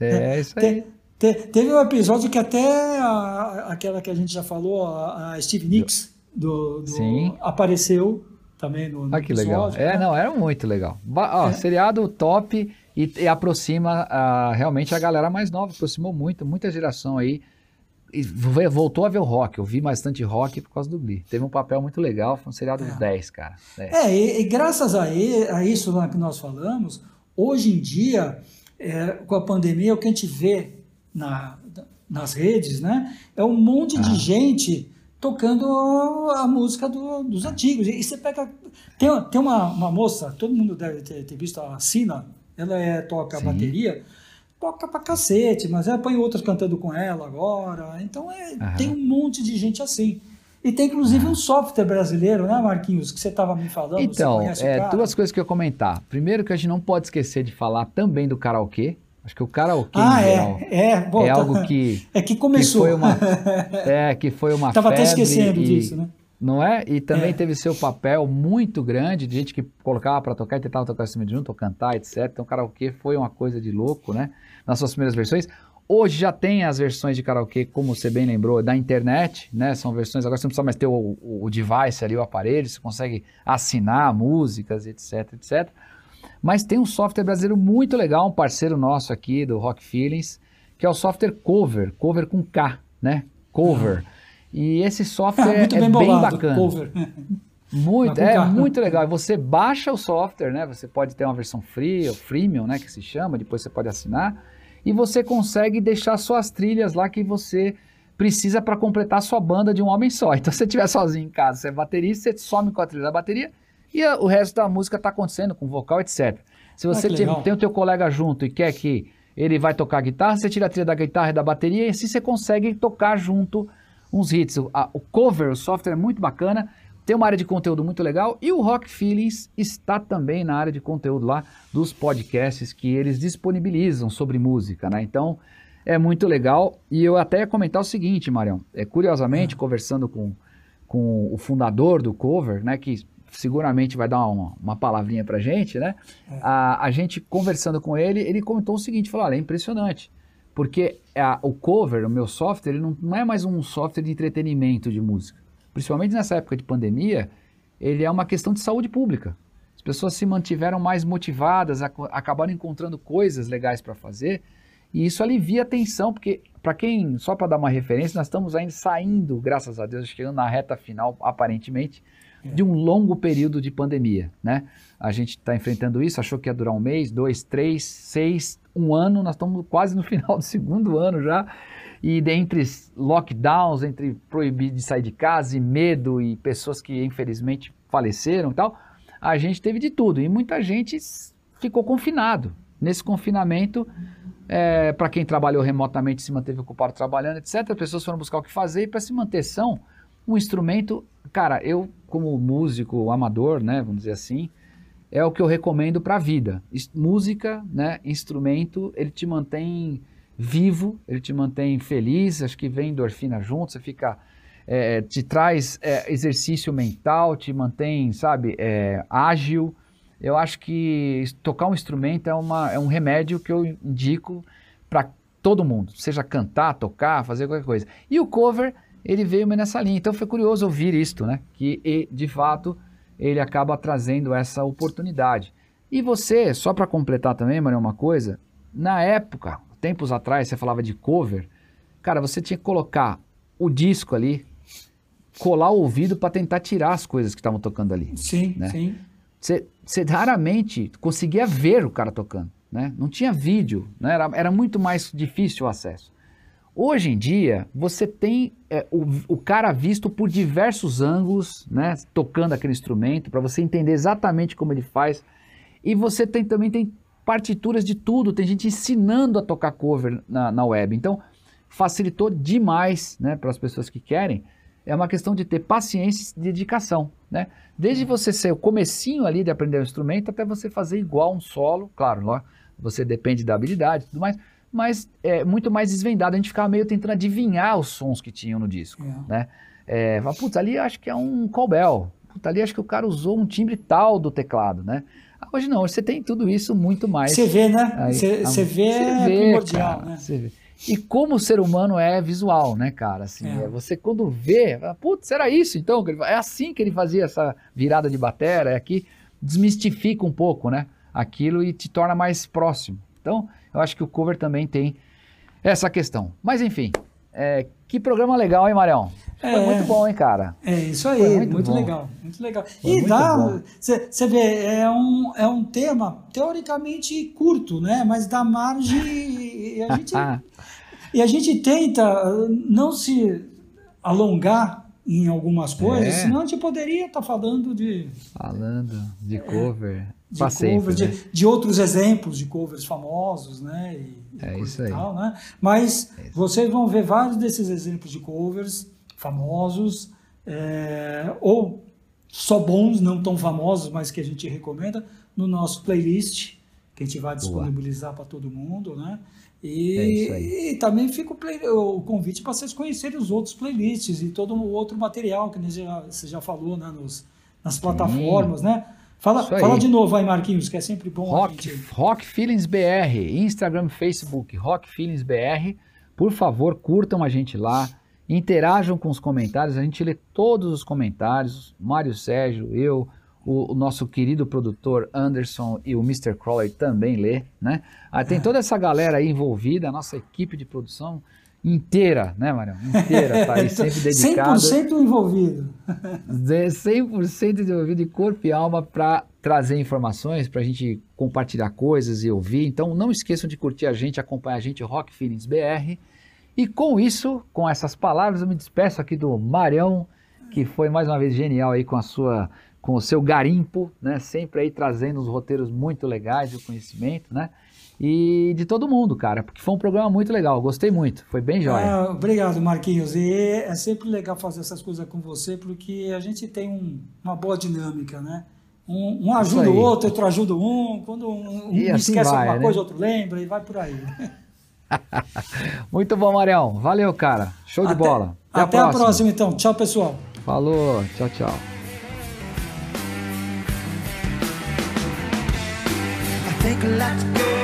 É, isso aí. te- te- teve um episódio que até a- aquela que a gente já falou, a, a Steve Nicks, do, do- Sim. apareceu também no, no Ah, que legal. É, né? não, era muito legal. Ba- ó, É. Seriado top e, e aproxima realmente a galera mais nova, aproximou muito, muita geração aí. E voltou a ver o rock. Eu vi bastante rock por causa do Glee. Teve um papel muito legal, foi um seriado É. 10, cara. É. É, e, e graças a, a isso que nós falamos, hoje em dia, é, com a pandemia, o que a gente vê na- nas redes, né, é um monte Ah. de gente tocando a música do- dos antigos. E, você pega. Tem, uma- tem uma, uma moça, todo mundo deve ter, ter visto, a Sina, ela é, toca Sim. bateria. Toca pra cacete, mas ela põe outras cantando com ela agora. Então é, tem um monte de gente assim. E tem inclusive um software brasileiro, né, Marquinhos, que você estava me falando. Então, é, duas coisas que eu ia comentar. Primeiro que a gente não pode esquecer de falar também do karaokê. Acho que o karaokê Ah, é, é, bom, é tá- algo que, [LAUGHS] é que que começou. foi uma [LAUGHS] é que foi uma Tava até febre esquecendo e- disso, né? Não é? E também É. teve seu papel muito grande de gente que colocava pra tocar e tentava tocar instrumento junto, ou cantar, etc. Então, karaokê foi uma coisa de louco, né? Nas suas primeiras versões. Hoje já tem as versões de karaokê, como você bem lembrou, da internet, né? São versões, agora você não precisa mais ter o, o- o device ali, o aparelho, você consegue assinar músicas, etc, etc. Mas tem um software brasileiro muito legal, um parceiro nosso aqui do Rock Feelings, que é o software Cover, Cover com K, né? Cover. E esse software Ah, muito é bem bem bolado, bacana. cover. Muito, com é muito legal. Você baixa o software, né? Você pode ter uma versão free, ou freemium, né? Que se chama, depois você pode assinar. E você consegue deixar suas trilhas lá que você precisa para completar a sua banda de um homem só. [LAUGHS] Então, se você estiver sozinho em casa, você é baterista, você some com a trilha da bateria e a- o resto da música está acontecendo com vocal, etc. Se você Ah, tem, tem o teu colega junto e quer que ele vai tocar guitarra, você tira a trilha da guitarra e da bateria e assim você consegue tocar junto uns hits. O, a- o cover, o software é muito bacana, tem uma área de conteúdo muito legal e o Rock Feelings está também na área de conteúdo lá dos podcasts que eles disponibilizam sobre música, né? Então é muito legal e eu até ia comentar o seguinte, Marião, é curiosamente conversando com, com o fundador do cover, né, que seguramente vai dar uma, uma palavrinha pra gente, né? A, a gente conversando com ele, ele comentou o seguinte, falou, olha, é impressionante, porque a- o cover, o meu software, ele não, não é mais um software de entretenimento de música. principalmente nessa época de pandemia, ele é uma questão de saúde pública. As pessoas se mantiveram mais motivadas, ac- acabaram encontrando coisas legais para fazer, e isso alivia a tensão, porque, para quem, só para dar uma referência, nós estamos ainda saindo, graças a Deus, chegando na reta final, aparentemente, de um longo período de pandemia, né? A gente está enfrentando isso, achou que ia durar um mês, dois, três, seis, um ano, nós estamos quase no [LAUGHS] final do segundo ano já, e dentre lockdowns, entre proibir de sair de casa e medo e pessoas que infelizmente faleceram e tal, a gente teve de tudo e muita gente ficou confinado. Nesse confinamento, para quem trabalhou remotamente, se manteve ocupado trabalhando, etc., as pessoas foram buscar o que fazer e para se manter são, um instrumento, cara, eu como músico amador, né, vamos dizer assim, é o que eu recomendo para a vida. Música, né, instrumento, ele te mantém vivo, ele te mantém feliz, acho que vem endorfina junto, você fica, é, te traz é, exercício mental, te mantém, sabe, é, ágil. Eu acho que tocar um instrumento é, uma, é um remédio que eu indico para todo mundo, seja cantar, tocar, fazer qualquer coisa. E o cover, ele veio meio nessa linha. Então foi curioso ouvir isto, né? Que e, de fato ele acaba trazendo essa oportunidade. E você, só para completar também, Maria, uma coisa, na época, tempos atrás, você falava de cover, cara, você tinha que colocar o disco ali, colar o ouvido para tentar tirar as coisas que estavam tocando ali. Sim, né? sim. Você, você raramente conseguia ver o cara tocando, né? Não tinha vídeo, né? Era, era muito mais difícil o acesso. Hoje em dia, você tem é, o, o cara visto por diversos ângulos, né? Tocando aquele instrumento, para você entender exatamente como ele faz. E você tem, também tem partituras de tudo, tem gente ensinando a tocar cover na, na web. Então, facilitou demais né, para as pessoas que querem. É uma questão de ter paciência e dedicação. Né? Desde você ser o comecinho ali de aprender o instrumento até você fazer igual um solo, claro, você depende da habilidade e tudo mais, mas é muito mais desvendado. A gente ficava meio tentando adivinhar os sons que tinham no disco. É. Né? É, fala, putz, ali acho que é um cowbell. Putz, ali acho que o cara usou um timbre tal do teclado, né? Ah, Hoje não, hoje você tem tudo isso muito mais. Você vê, né? Você você vê, é vê, primordial, cara, né? você vê. E como o ser humano é visual, né, cara? Assim, É. é, você quando vê, fala, putz, era isso então? É assim que ele fazia essa virada de batera, é aqui, desmistifica um pouco, né? Aquilo e te torna mais próximo. Então, eu acho que o cover também tem essa questão. Mas enfim, é, que programa legal, hein, Marião? Foi É. muito bom, hein, cara? É isso aí, Foi muito, muito legal, muito legal. Foi e muito dá, você vê, é um, é um tema teoricamente curto, né? Mas dá margem e a gente, [LAUGHS] e a gente tenta uh, não se alongar em algumas coisas, É. senão a gente poderia estar falando de, Falando de cover, de sempre, covers, né? de, de outros exemplos de covers famosos, né? E, É isso aí. tal, né? Mas vocês vão ver vários desses exemplos de covers famosos, é, ou só bons, não tão famosos, mas que a gente recomenda no nosso playlist, que a gente vai disponibilizar para todo mundo, né? E, É isso aí. e também fica o, play- o convite para vocês conhecerem os outros playlists e todo o outro material que já, você já falou né, nos, nas plataformas, né? Fala, fala de novo aí, Marquinhos, que é sempre bom Rock, Rock Feelings BR, Instagram, Facebook, Rock Feelings BR. Por favor, curtam a gente lá, interajam com os comentários, a gente lê todos os comentários. Mário Sérgio, eu, o, o nosso querido produtor Anderson e o Mr. Crowley também lê, né? Ah, tem toda essa galera aí envolvida, a nossa equipe de produção inteira, né, Marião? Inteira, tá aí sempre [LAUGHS] dedicada. 100% envolvido. de 100% desenvolvido de corpo e alma para trazer informações, para a gente compartilhar coisas e ouvir. Então não esqueçam de curtir a gente, acompanhar a gente, Rock Feelings BR. E com isso, com essas palavras, eu me despeço aqui do Marião, que foi mais uma vez genial aí com a sua com o seu garimpo, né? Sempre aí trazendo os roteiros muito legais de conhecimento, né? E de todo mundo, cara, porque foi um programa muito legal, gostei muito, foi bem jóia. Ah, obrigado, Marquinhos. E é sempre legal fazer essas coisas com você, porque a gente tem um- uma boa dinâmica, né? Um, um ajuda o outro, outro ajuda um, quando um, um assim esquece vai, alguma né? coisa, outro lembra e vai por aí. [LAUGHS] Muito bom, Marião. Valeu, cara. Show de Até- bola. Até, a próxima, então. Tchau, pessoal. Falou, tchau, tchau. Go